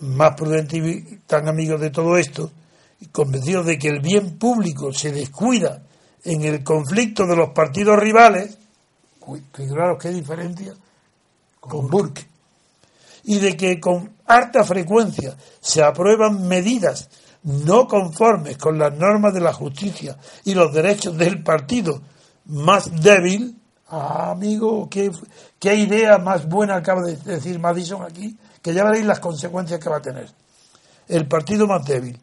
más prudentes y tan amigos de todo esto, convencidos de que el bien público se descuida en el conflicto de los partidos rivales, Figuraros qué diferencia con Burke. Y de que con harta frecuencia se aprueban medidas no conformes con las normas de la justicia y los derechos del partido más débil. Ah, amigo, qué, qué idea más buena acaba de decir Madison aquí, que ya veréis las consecuencias que va a tener. El partido más débil,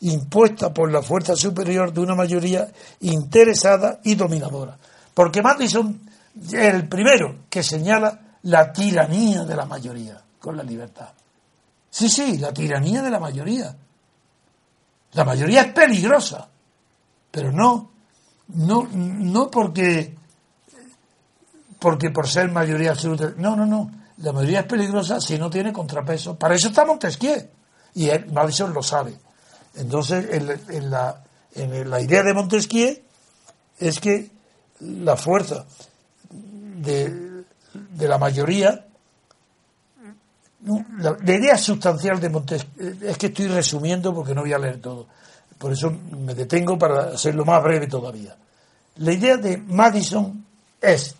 impuesta por la fuerza superior de una mayoría interesada y dominadora. Porque Madison es el primero que señala la tiranía de la mayoría con la libertad. Sí, sí, la tiranía de la mayoría. La mayoría es peligrosa, pero no, no, no porque, porque por ser mayoría absoluta. No, no, no. La mayoría es peligrosa si no tiene contrapeso. Para eso está Montesquieu. Y él, Madison lo sabe. Entonces, en, la, en la idea de Montesquieu es que la fuerza de, de la mayoría la, la, idea sustancial de Montesquieu es que estoy resumiendo porque no voy a leer todo. Por eso me detengo para hacerlo más breve todavía. La idea de Madison es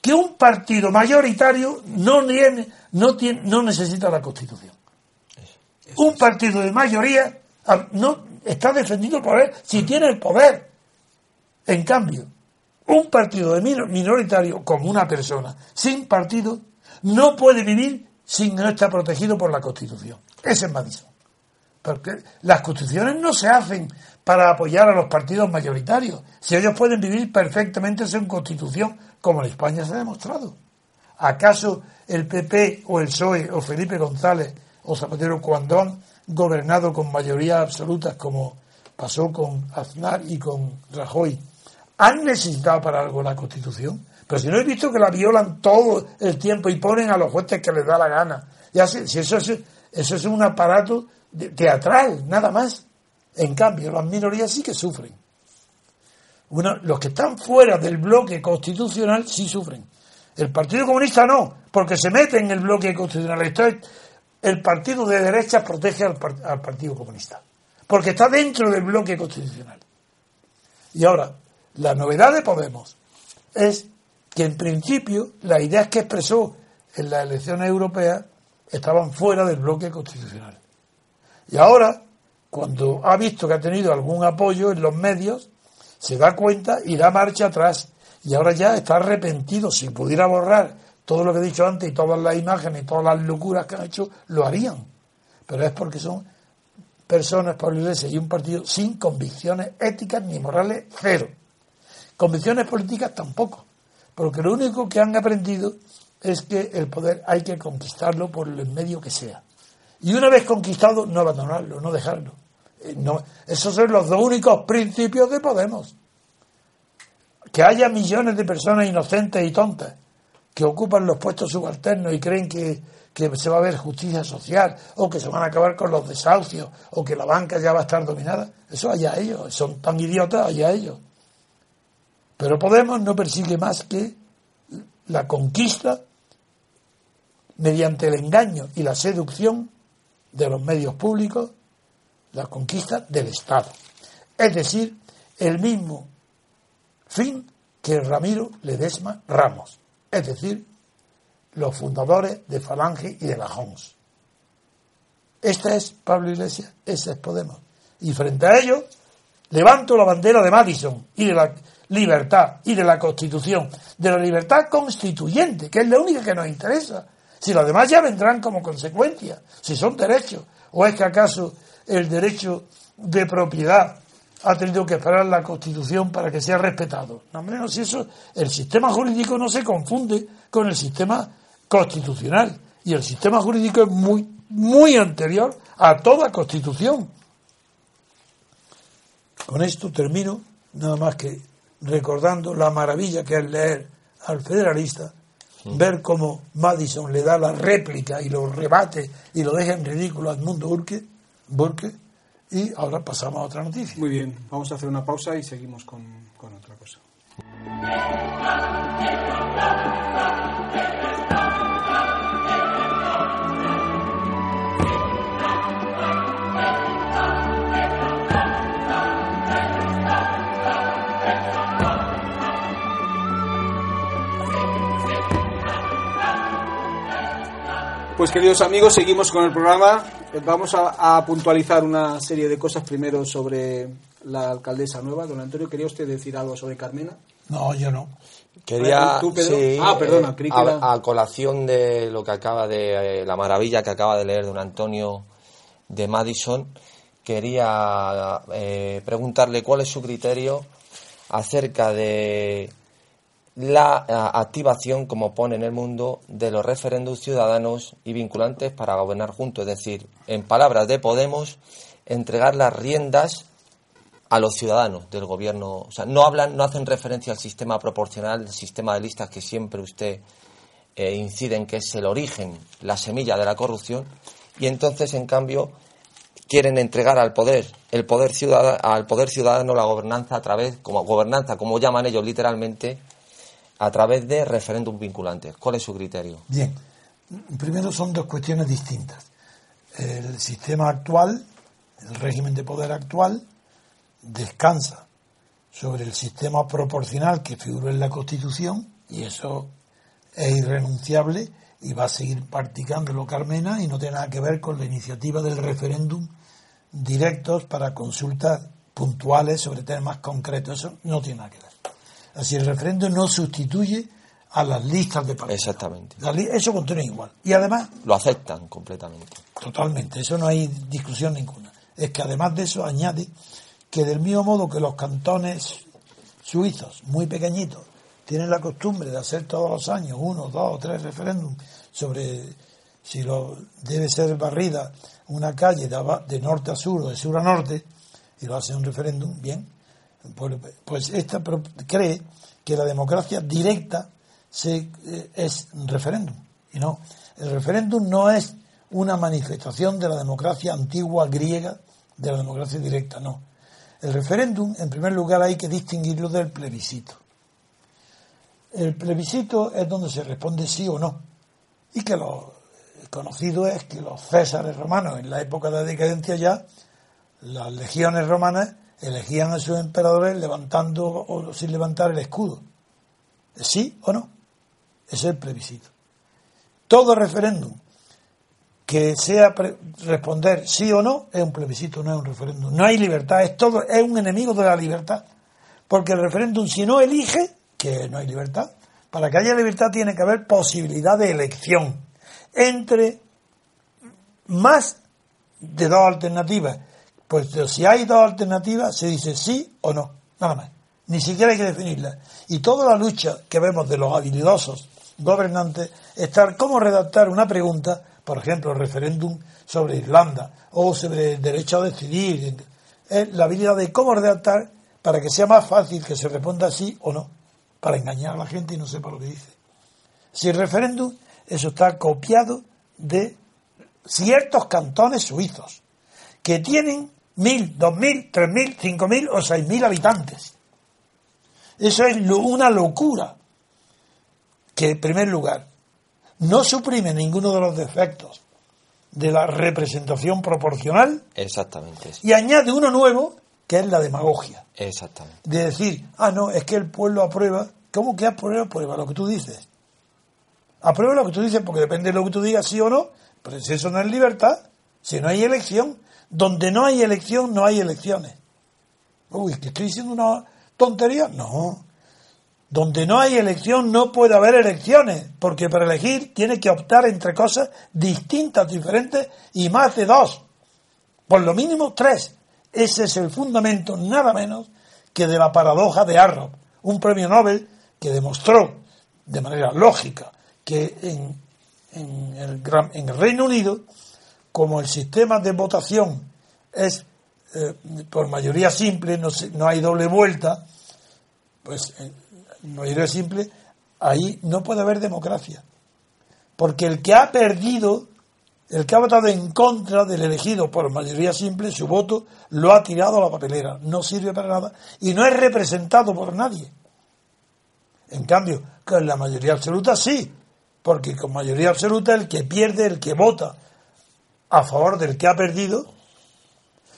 que un partido mayoritario no, tiene, no, tiene, no necesita la Constitución. Un partido de mayoría no está defendiendo el poder si tiene el poder. En cambio, un partido de minoritario como una persona sin partido no puede vivir sin no estar protegido por la Constitución. Ese es Madison. Porque las constituciones no se hacen para apoyar a los partidos mayoritarios. Si ellos pueden vivir perfectamente sin constitución, como en España se ha demostrado. ¿Acaso el PP o el PSOE o Felipe González o Zapatero cuando han gobernado con mayoría absolutas como pasó con Aznar y con Rajoy, han necesitado para algo la constitución? Pero si no he visto que la violan todo el tiempo y ponen a los jueces que les da la gana. Ya eso es, eso es un aparato teatral, nada más. En cambio, las minorías sí que sufren. Los que están fuera del bloque constitucional sí sufren. El Partido Comunista no, porque se mete en el bloque constitucional. Es, el partido de derecha protege al, al Partido Comunista, porque está dentro del bloque constitucional. Y ahora, la novedad de Podemos es que en principio las ideas que expresó en las elecciones europeas estaban fuera del bloque constitucional. Y ahora, cuando ha visto que ha tenido algún apoyo en los medios, se da cuenta y da marcha atrás. Y ahora ya está arrepentido. Si pudiera borrar todo lo que he dicho antes y todas las imágenes y todas las locuras que han hecho, lo harían. Pero es porque son personas, Pablo Iglesias y un partido sin convicciones éticas ni morales, cero. Convicciones políticas tampoco. Porque lo único que han aprendido es que el poder hay que conquistarlo por el medio que sea. Y una vez conquistado, no abandonarlo, no dejarlo. No, esos son los dos únicos principios de Podemos. Que haya millones de personas inocentes y tontas que ocupan los puestos subalternos y creen que, que se va a ver justicia social o que se van a acabar con los desahucios o que la banca ya va a estar dominada. Eso allá ellos. Son tan idiotas allá ellos. Pero Podemos no persigue más que la conquista mediante el engaño y la seducción de los medios públicos, la conquista del Estado. Es decir, el mismo fin que Ramiro Ledesma Ramos, es decir, los fundadores de Falange y de la JONS. Esta es Pablo Iglesias, ese es Podemos. Y frente a ellos, levanto la bandera de Madison y de la libertad y de la Constitución, de la libertad constituyente, que es la única que nos interesa. Si los demás ya vendrán como consecuencia, si son derechos, o es que acaso el derecho de propiedad ha tenido que esperar la Constitución para que sea respetado. No, no, si eso, el sistema jurídico no se confunde con el sistema constitucional. Y el sistema jurídico es muy, muy anterior a toda constitución. Con esto termino, nada más que recordando la maravilla que es leer al federalista, ver cómo Madison le da la réplica y lo rebate y lo deja en ridículo al mundo Burke, Burke y ahora pasamos a otra noticia. Muy bien, vamos a hacer una pausa y seguimos con, con otra cosa. Pues queridos amigos, seguimos con el programa. Vamos a, a puntualizar una serie de cosas primero sobre la alcaldesa nueva. Don Antonio, ¿quería usted decir algo sobre Carmena? No, yo no. Quería, ¿Tú, Pedro? sí, Ah, perdona, eh, creí que a, era- a colación de lo que acaba de, eh, la maravilla que acaba de leer don Antonio de Madison, quería eh, preguntarle cuál es su criterio acerca de la eh, activación, como pone en el mundo, de los referendos ciudadanos y vinculantes para gobernar juntos. Es decir, en palabras de Podemos, entregar las riendas a los ciudadanos del gobierno. O sea, no hablan, no hacen referencia al sistema proporcional, el sistema de listas que siempre usted eh, incide en que es el origen, la semilla de la corrupción, y entonces, en cambio, quieren entregar al poder, el poder ciudadano, al poder ciudadano la gobernanza a través, como gobernanza, como llaman ellos literalmente, a través de referéndum vinculantes. ¿Cuál es su criterio? Bien, primero son dos cuestiones distintas. El sistema actual, el régimen de poder actual, descansa sobre el sistema proporcional que figura en la Constitución y eso es irrenunciable y va a seguir practicándolo Carmena y no tiene nada que ver con la iniciativa del referéndum directos para consultas puntuales sobre temas concretos. Eso no tiene nada que ver. Así el referéndum no sustituye a las listas de partidos. Exactamente. Eso continúa igual. Y además, Lo aceptan completamente. totalmente, eso no hay discusión ninguna. Es que además de eso añade que del mismo modo que los cantones suizos, muy pequeñitos, tienen la costumbre de hacer todos los años uno, dos o tres referéndums sobre si lo debe ser barrida una calle de, de norte a sur o de sur a norte, y lo hace un referéndum, bien, pues, pues esta cree que la democracia directa se, eh, es referéndum. Y no, el referéndum no es una manifestación de la democracia antigua griega, de la democracia directa, no. El referéndum, en primer lugar, hay que distinguirlo del plebiscito. El plebiscito es donde se responde sí o no. Y que lo conocido es que los césares romanos, en la época de decadencia ya, las legiones romanas elegían a sus emperadores levantando o sin levantar el escudo. ¿Sí o no? Es el plebiscito. Todo referéndum que sea responder sí o no es un plebiscito, no es un referéndum. No hay libertad, es todo, es un enemigo de la libertad. Porque el referéndum, si no elige, que no hay libertad, para que haya libertad tiene que haber posibilidad de elección entre más de dos alternativas. Pues si hay dos alternativas, se dice sí o no, nada más. Ni siquiera hay que definirla. Y toda la lucha que vemos de los habilidosos gobernantes está cómo redactar una pregunta, por ejemplo, referéndum sobre Irlanda o sobre el derecho a decidir. Es la habilidad de cómo redactar para que sea más fácil que se responda sí o no, para engañar a la gente y no sepa lo que dice. Si el referéndum, eso está copiado de ciertos cantones suizos que tienen mil, dos mil, tres mil, cinco mil o seis mil habitantes. Eso es lo- una locura. Que en primer lugar no suprime ninguno de los defectos de la representación proporcional Exactamente. eso. y añade uno nuevo que es la demagogia Exactamente. de decir, ah, no, es que el pueblo aprueba. ¿Cómo que aprueba? Aprueba lo que tú dices. Aprueba lo que tú dices porque depende de lo que tú digas, sí o no. Pero si eso no es libertad, si no hay elección, donde no hay elección, no hay elecciones. Uy, que estoy diciendo una tontería. No. Donde no hay elección no puede haber elecciones, porque para elegir tiene que optar entre cosas distintas, diferentes y más de dos. Por lo mínimo tres. Ese es el fundamento, nada menos, que de la paradoja de Arrow, un premio Nobel que demostró de manera lógica que en, en el, en el Reino Unido, como el sistema de votación es eh, por mayoría simple, no, hay doble vuelta, pues mayoría simple, ahí no puede haber democracia. Porque el que ha perdido, el que ha votado en contra del elegido por mayoría simple, su voto lo ha tirado a la papelera, no sirve para nada y no es representado por nadie. En cambio, con la mayoría absoluta sí, porque con mayoría absoluta el que pierde, el que vota a favor del que ha perdido,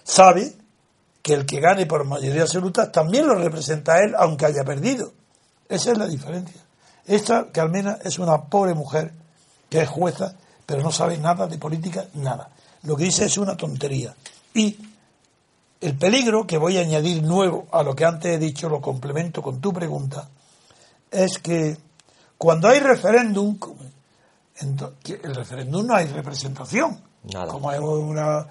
sabe que el que gane por mayoría absoluta también lo representa a él, aunque haya perdido. Esa es la diferencia. Esta, Carmena, es una pobre mujer que es jueza, pero no sabe nada de política, nada. Lo que dice es una tontería. Y el peligro que voy a añadir nuevo a lo que antes he dicho, lo complemento con tu pregunta, es que cuando hay referéndum, el referéndum no hay representación. Como hay una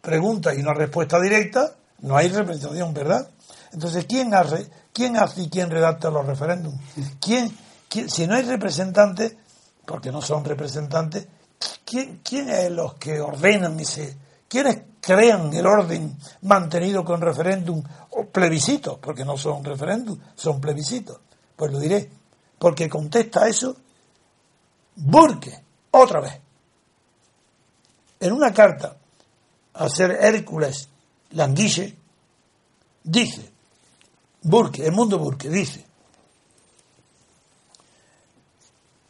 pregunta y una respuesta directa, no hay representación, ¿verdad? Entonces, ¿quién hace, quién hace y quién redacta los referéndums? ¿Quién, quién- si no hay representantes, porque no son representantes, ¿quién, quién es los que ordenan ese? ¿Quiénes crean el orden mantenido con referéndum o plebiscitos? Porque no son referéndum, son plebiscitos. Pues lo diré, porque contesta eso Burke, otra vez. En una carta a ser Hércules Languille, dice, Burke, el mundo Burke, dice,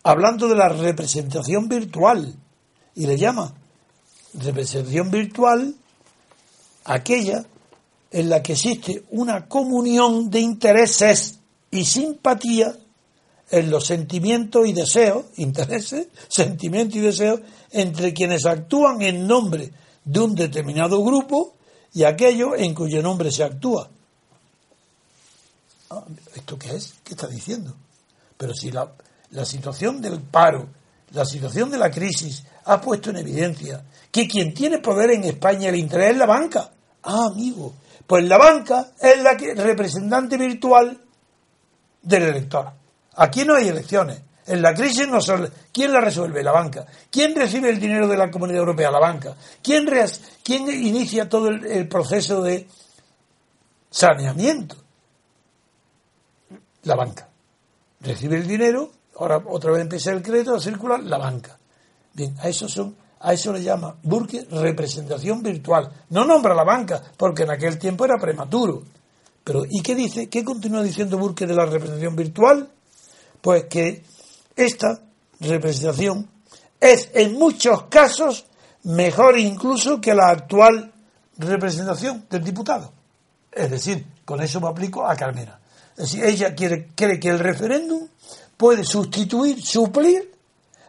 hablando de la representación virtual, y le llama representación virtual aquella en la que existe una comunión de intereses y simpatía en los sentimientos y deseos, intereses, sentimientos y deseos entre quienes actúan en nombre de un determinado grupo y aquellos en cuyo nombre se actúa. Ah, ¿Esto qué es? ¿Qué está diciendo? Pero si la, situación del paro, la situación de la crisis ha puesto en evidencia que quien tiene poder en España el interés es la banca. Ah, amigo, pues la banca es la representante virtual del elector. Aquí no hay elecciones. En la crisis no son, ¿quién la resuelve? La banca. ¿Quién recibe el dinero de la Comunidad Europea? La banca. ¿Quién, inicia todo el, el proceso de saneamiento? La banca. Recibe el dinero, ahora otra vez empieza el crédito a circular, la banca. Bien, a eso son, a eso le llama Burke representación virtual. No nombra la banca, porque en aquel tiempo era prematuro. Pero, ¿y qué dice? ¿Qué continúa diciendo Burke de la representación virtual? Pues que esta representación es en muchos casos mejor incluso que la actual representación del diputado. Es decir, con eso me aplico a Carmena. Es decir, ella quiere, cree que el referéndum puede sustituir, suplir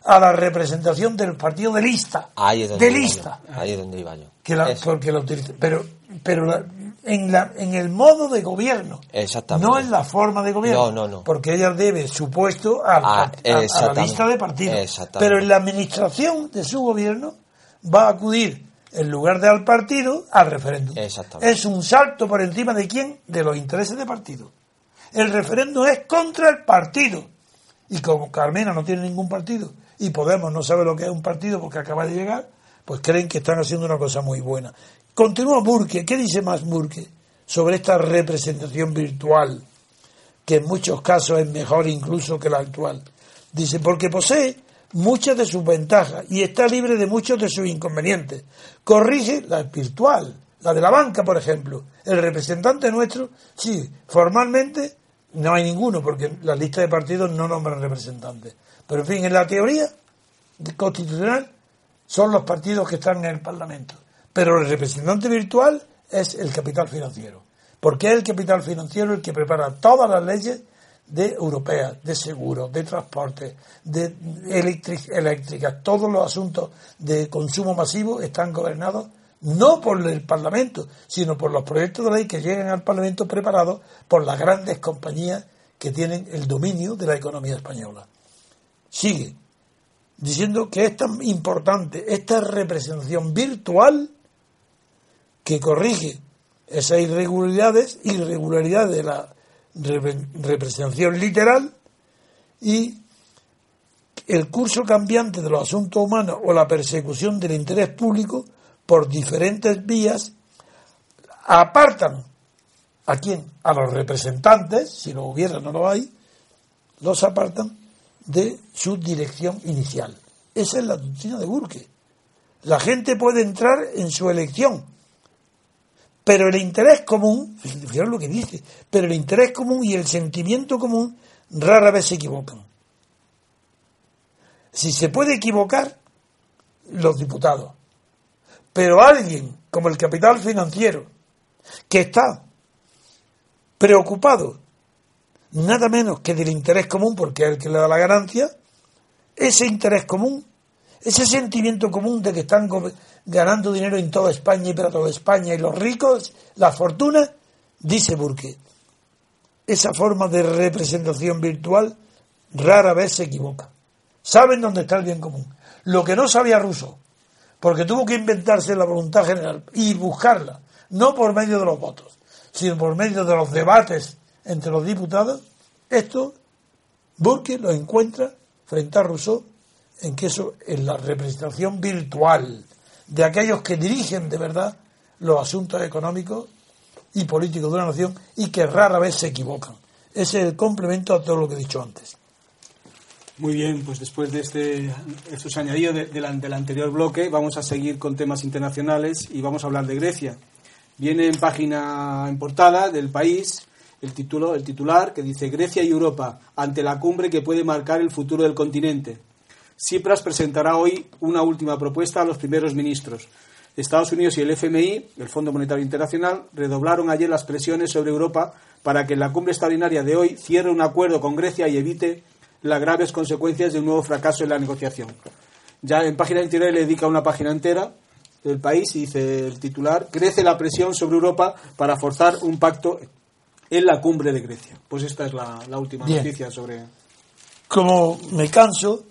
a la representación del partido de lista. Ahí es donde de iba lista. yo. Ahí es donde iba yo. Que la- porque la utiliza. Pero, pero la- en, la, en el modo de gobierno. Exactamente. No en la forma de gobierno. No, no, no. Porque ella debe su puesto a, Ah, a- a la lista de partidos. Exactamente. Pero en la administración de su gobierno va a acudir, en lugar de al partido, al referéndum. Exactamente. Es un salto por encima de quién? De los intereses de partido. El referéndum es contra el partido. Y como Carmena no tiene ningún partido y Podemos no sabe lo que es un partido porque acaba de llegar, pues creen que están haciendo una cosa muy buena. Continúa Burke. ¿Qué dice más Burke sobre esta representación virtual? que en muchos casos es mejor incluso que la actual. Dice, porque posee muchas de sus ventajas y está libre de muchos de sus inconvenientes. Corrige la virtual, la de la banca, por ejemplo. El representante nuestro, sí, formalmente no hay ninguno, porque la lista de partidos no nombran representantes. Pero en fin, en la teoría constitucional son los partidos que están en el Parlamento. Pero el representante virtual es el capital financiero. Porque es el capital financiero el que prepara todas las leyes de europeas, de seguros, de transporte, de eléctricas, todos los asuntos de consumo masivo están gobernados no por el Parlamento, sino por los proyectos de ley que llegan al Parlamento preparados por las grandes compañías que tienen el dominio de la economía española. Sigue diciendo que es tan importante esta representación virtual que corrige esas irregularidades, irregularidades de la repre- representación literal y el curso cambiante de los asuntos humanos o la persecución del interés público por diferentes vías apartan a quién? A los representantes, si lo hubiera no lo hay, los apartan de su dirección inicial. Esa es la doctrina de Burke. La gente puede entrar en su elección, pero el interés común, fijaros lo que dice, pero el interés común y el sentimiento común rara vez se equivocan. Si se puede equivocar, los diputados. Pero alguien como el capital financiero, que está preocupado nada menos que del interés común, porque es el que le da la ganancia, ese interés común ese sentimiento común de que están ganando dinero en toda España y para toda España y los ricos, la fortuna, dice Burke, esa forma de representación virtual rara vez se equivoca. Saben dónde está el bien común. Lo que no sabía Rousseau, porque tuvo que inventarse la voluntad general y buscarla, no por medio de los votos, sino por medio de los debates entre los diputados, esto Burke lo encuentra frente a Rousseau en que eso es la representación virtual de aquellos que dirigen de verdad los asuntos económicos y políticos de una nación y que rara vez se equivocan. Ese es el complemento a todo lo que he dicho antes. Muy bien, pues después de este, estos añadidos de- del anterior bloque, vamos a seguir con temas internacionales y vamos a hablar de Grecia. Viene en página en portada del país el título, el titular que dice Grecia y Europa ante la cumbre que puede marcar el futuro del continente. Tsipras presentará hoy una última propuesta a los primeros ministros. Estados Unidos y el FMI, el Fondo Monetario Internacional, redoblaron ayer las presiones sobre Europa para que en la cumbre extraordinaria de hoy cierre un acuerdo con Grecia y evite las graves consecuencias de un nuevo fracaso en la negociación. Ya en página interior le dedica una página entera del país y dice el titular, crece la presión sobre Europa para forzar un pacto en la cumbre de Grecia. Pues esta es la, la última Bien. noticia sobre... Como me canso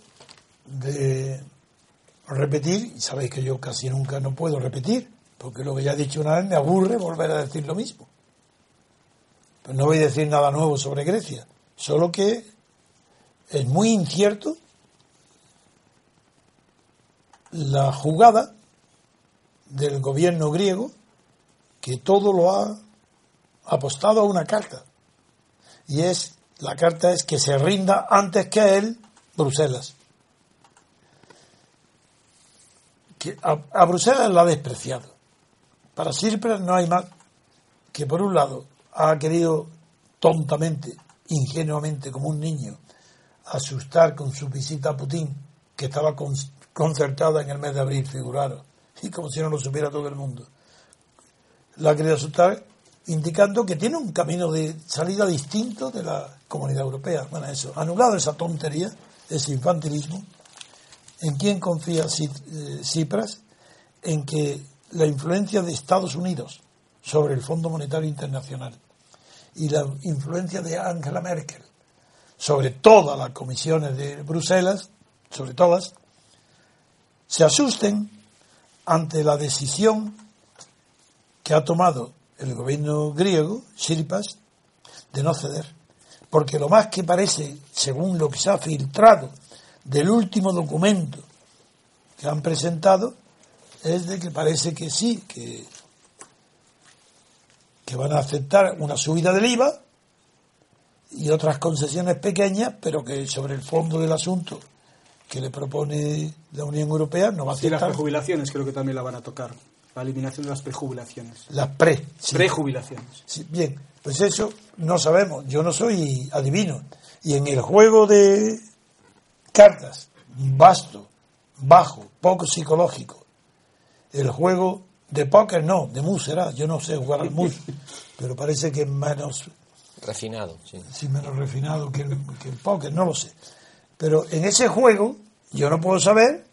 de repetir, y sabéis que yo casi nunca no puedo repetir, porque lo que ya he dicho una vez me aburre volver a decir lo mismo. Pues no voy a decir nada nuevo sobre Grecia, solo que es muy incierto la jugada del gobierno griego que todo lo ha apostado a una carta. Y es, la carta es que se rinda antes que él Bruselas. Que a, Bruselas la ha despreciado. Para Tsipras no hay más que por un lado ha querido tontamente, ingenuamente, como un niño, asustar con su visita a Putin, que estaba con- concertada en el mes de abril, figuraros, y como si no lo supiera todo el mundo. La ha querido asustar indicando que tiene un camino de salida distinto de la comunidad europea. Bueno, eso, anulado esa tontería, ese infantilismo, ¿en quién confía Ci- eh? En que la influencia de Estados Unidos sobre el Fondo Monetario Internacional y la influencia de Angela Merkel sobre todas las comisiones de Bruselas, sobre todas, se asusten ante la decisión que ha tomado el gobierno griego, Tsipras, de no ceder. Porque lo más que parece, según lo que se ha filtrado del último documento que han presentado, es de que parece que sí, que, que van a aceptar una subida del IVA y otras concesiones pequeñas, pero que sobre el fondo del asunto que le propone la Unión Europea no va a Sí, las aceptar prejubilaciones creo que también la van a tocar. La eliminación de las prejubilaciones. las pre. sí. Prejubilaciones. Sí, bien, pues eso no sabemos. Yo no soy adivino. Y en el juego de cartas, vasto, bajo, poco psicológico, el juego de póker no, de mus será. Yo no sé jugar al mus, pero parece que es menos, Refinado, sí. sí, menos refinado que el, que el póker, no lo sé. Pero en ese juego yo no puedo saber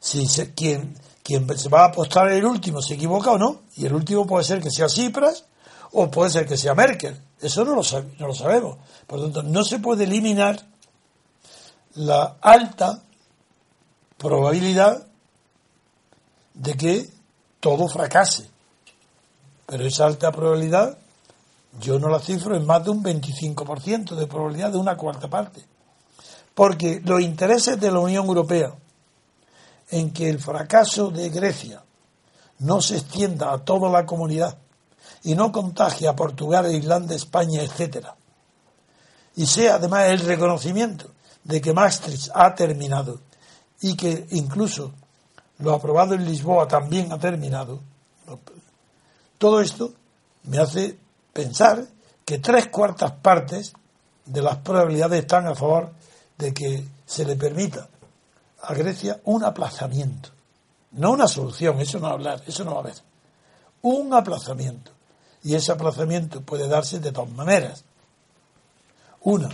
si se, quien, quien se va a apostar el último se equivoca o no. Y el último puede ser que sea Tsipras o puede ser que sea Merkel. Eso no lo, no lo sabemos. Por lo tanto, no se puede eliminar la alta probabilidad de que todo fracase. Pero esa alta probabilidad yo no la cifro en más de un 25% de probabilidad de una cuarta parte. Porque los intereses de la Unión Europea en que el fracaso de Grecia no se extienda a toda la comunidad y no contagie a Portugal, Irlanda, España, etcétera, y sea además el reconocimiento de que Maastricht ha terminado y que incluso lo aprobado en Lisboa también ha terminado, todo esto me hace pensar que tres cuartas partes de las probabilidades están a favor de que se le permita a Grecia un aplazamiento. No una solución, eso no va a hablar, eso no va a haber. Un aplazamiento. Y ese aplazamiento puede darse de dos maneras. Una,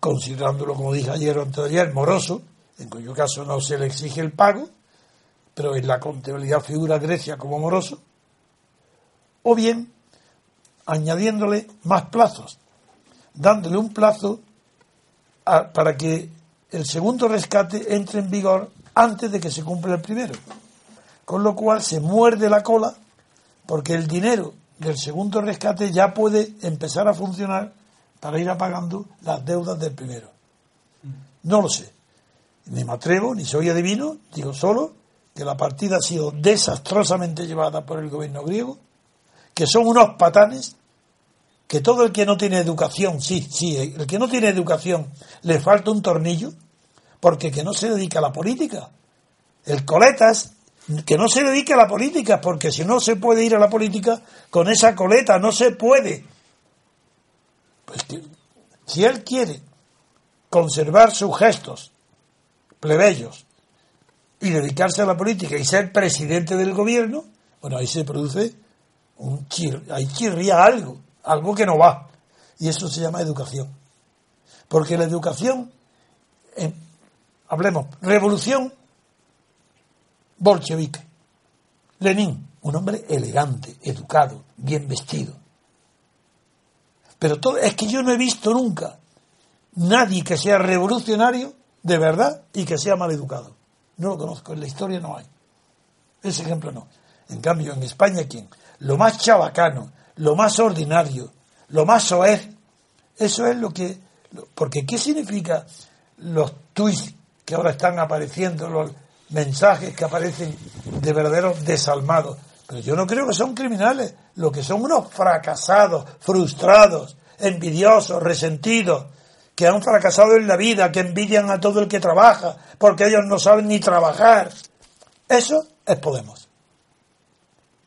considerándolo, como dije ayer o antes moroso, en cuyo caso no se le exige el pago, pero en la contabilidad figura Grecia como moroso, o bien añadiéndole más plazos, dándole un plazo para que el segundo rescate entre en vigor antes de que se cumpla el primero. Con lo cual se muerde la cola porque el dinero del segundo rescate ya puede empezar a funcionar para ir apagando las deudas del primero. No lo sé. Ni me atrevo, ni soy adivino, digo solo que la partida ha sido desastrosamente llevada por el gobierno griego, que son unos patanes, que todo el que no tiene educación, sí, sí, el que no tiene educación le falta un tornillo, porque que no se dedica a la política. El coletas, que no se dedique a la política, porque si no se puede ir a la política con esa coleta, no se puede. Pues que, si él quiere conservar sus gestos plebeyos y dedicarse a la política y ser presidente del gobierno, bueno, ahí se produce un chir, ahí chirría algo, algo que no va. Y eso se llama educación. Porque la educación, hablemos, revolución bolchevique. Lenin, un hombre elegante, educado, bien vestido. Pero todo, es que yo no he visto nunca nadie que sea revolucionario de verdad y que sea mal educado. No lo conozco, en la historia no hay. Ese ejemplo no. En cambio, en España, ¿quién? Lo más chabacano, lo más ordinario, lo más soez, eso es lo que... Porque ¿qué significa los tweets que ahora están apareciendo, los mensajes que aparecen de verdaderos desalmados? Pero yo no creo que son criminales, lo que son unos fracasados, frustrados, envidiosos, resentidos, que han fracasado en la vida, que envidian a todo el que trabaja, porque ellos no saben ni trabajar. Eso es Podemos.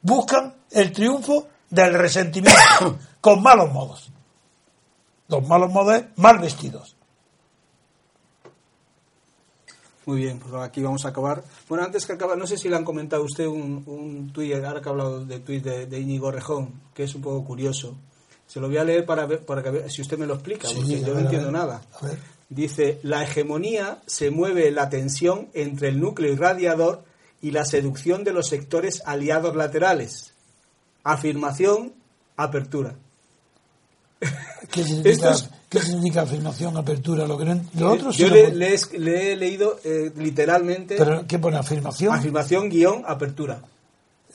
Buscan el triunfo del resentimiento, con malos modos. Los malos modos es mal vestidos. Muy bien, pues aquí vamos a acabar. Bueno, antes que acabar, no sé si le han comentado a usted un, un tuit, ahora que ha hablado de tuit de, de Íñigo Rejón, que es un poco curioso. Se lo voy a leer para ver, para que vea- si usted me lo explica, Sí, porque yo ver, no entiendo ver. nada. A ver. Dice, la hegemonía se mueve en la tensión entre el núcleo irradiador y la seducción de los sectores aliados laterales. Afirmación, apertura. ¿Qué significa, Esto es- ¿qué significa afirmación, apertura? Lo, que no, lo otro sí Yo le, he- le he leído eh, literalmente ¿Pero qué pone afirmación? afirmación guion apertura.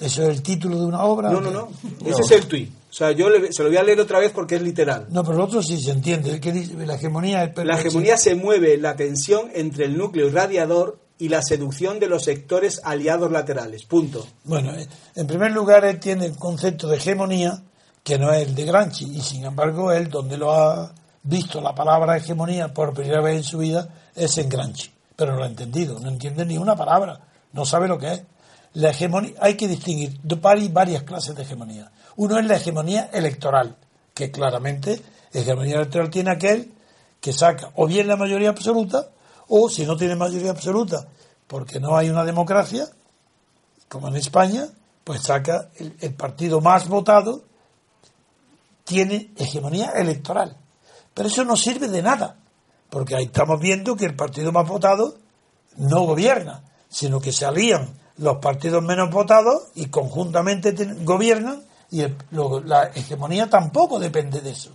¿Eso es el título de una obra? No, no, no. Ese es el tuit. O sea, yo le- se lo voy a leer otra vez porque es literal. No, pero el otro sí se entiende. El que dice, la hegemonía es La hegemonía se mueve en la tensión entre el núcleo irradiador y la seducción de los sectores aliados laterales. Punto. Bueno, eh, en primer lugar, él tiene el concepto de hegemonía que no es el de Gramsci, y sin embargo, él, donde lo ha visto la palabra hegemonía por primera vez en su vida, es en Gramsci. Pero no lo ha entendido, no entiende ni una palabra, no sabe lo que es. La hegemonía, hay que distinguir, varias clases de hegemonía. Uno es la hegemonía electoral, que claramente hegemonía electoral tiene aquel que saca o bien la mayoría absoluta, o si no tiene mayoría absoluta, porque no hay una democracia, como en España, pues saca el partido más votado, tiene hegemonía electoral. Pero eso no sirve de nada, porque ahí estamos viendo que el partido más votado no gobierna, sino que se alían los partidos menos votados y conjuntamente gobiernan y la hegemonía tampoco depende de eso.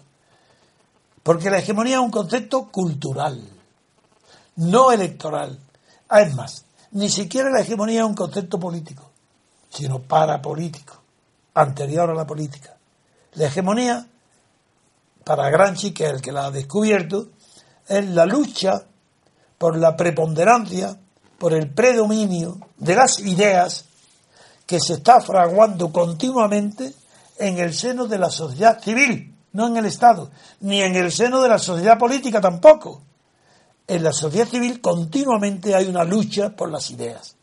Porque la hegemonía es un concepto cultural, no electoral. Es más, ni siquiera la hegemonía es un concepto político, sino parapolítico, anterior a la política. La hegemonía, para Gramsci, que es el que la ha descubierto, es la lucha por la preponderancia, por el predominio de las ideas que se está fraguando continuamente en el seno de la sociedad civil, no en el Estado, ni en el seno de la sociedad política tampoco. En la sociedad civil continuamente hay una lucha por las ideas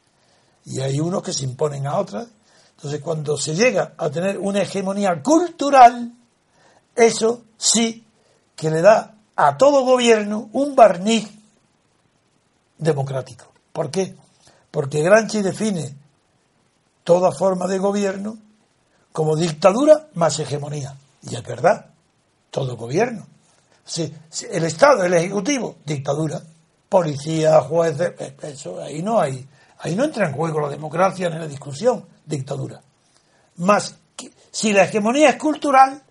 y hay unos que se imponen a otras. Entonces, cuando se llega a tener una hegemonía cultural, eso sí que le da a todo gobierno un barniz democrático. ¿Por qué? Porque Gramsci define toda forma de gobierno como dictadura más hegemonía. Y es verdad, todo gobierno. Si, el Estado, el Ejecutivo, dictadura. policías, jueces, eh, eso ahí no hay, ahí no entra en juego la democracia ni la discusión, dictadura. Más, si la hegemonía es cultural,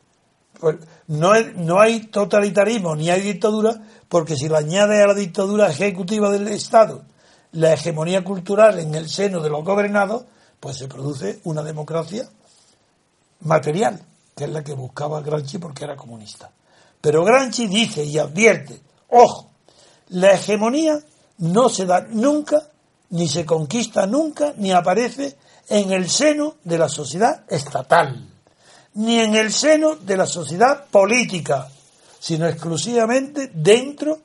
pues no, no hay totalitarismo ni hay dictadura, porque si le añade a la dictadura ejecutiva del Estado la hegemonía cultural en el seno de los gobernados, pues se produce una democracia material, que es la que buscaba Gramsci porque era comunista. Pero Gramsci dice y advierte, ojo, la hegemonía no se da nunca, ni se conquista nunca, ni aparece en el seno de la sociedad estatal, ni en el seno de la sociedad política, sino exclusivamente dentro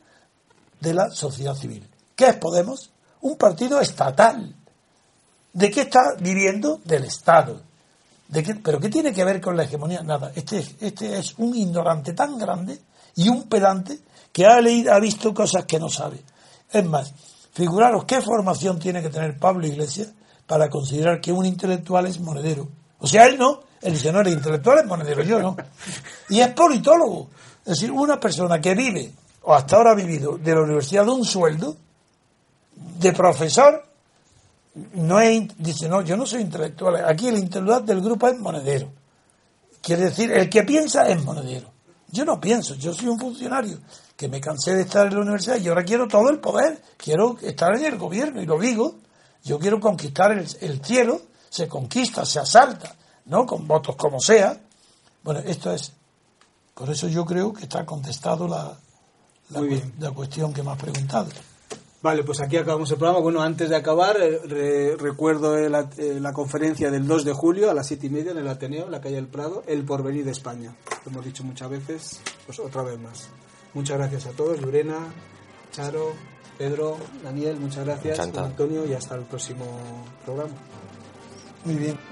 de la sociedad civil. ¿Qué es Podemos? Un partido estatal. ¿De qué está viviendo? Del Estado. ¿De qué- ¿Pero qué tiene que ver con la hegemonía? Nada. Este, este es un ignorante tan grande y un pedante que ha leído, ha visto cosas que no sabe. Es más, figuraros qué formación tiene que tener Pablo Iglesias para considerar que un intelectual es monedero. O sea, él no. El intelectual es monedero, yo no. Y es politólogo. Es decir, una persona que vive, o hasta ahora ha vivido, de la universidad de un sueldo, de profesor, no dice, no, yo no soy intelectual. Aquí el intelectual del grupo es monedero. Quiere decir, el que piensa es monedero. Yo no pienso, yo soy un funcionario que me cansé de estar en la universidad y ahora quiero todo el poder, quiero estar en el gobierno y lo digo. Yo quiero conquistar el cielo, se conquista, se asalta, ¿no? Con votos como sea. Bueno, esto es. Por eso yo creo que está contestado la, la, Muy cu- bien. la cuestión que me has preguntado. Vale, pues aquí acabamos el programa. Bueno, antes de acabar, eh, re- recuerdo el at- eh, la conferencia del 2 de julio a las 7 y media en el Ateneo, en la calle del Prado, El porvenir de España. Lo hemos dicho muchas veces, pues otra vez más. Muchas gracias a todos, Lorena, Charo, Pedro, Daniel, muchas gracias. Antonio, y hasta el próximo programa. Muy bien.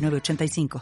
906985.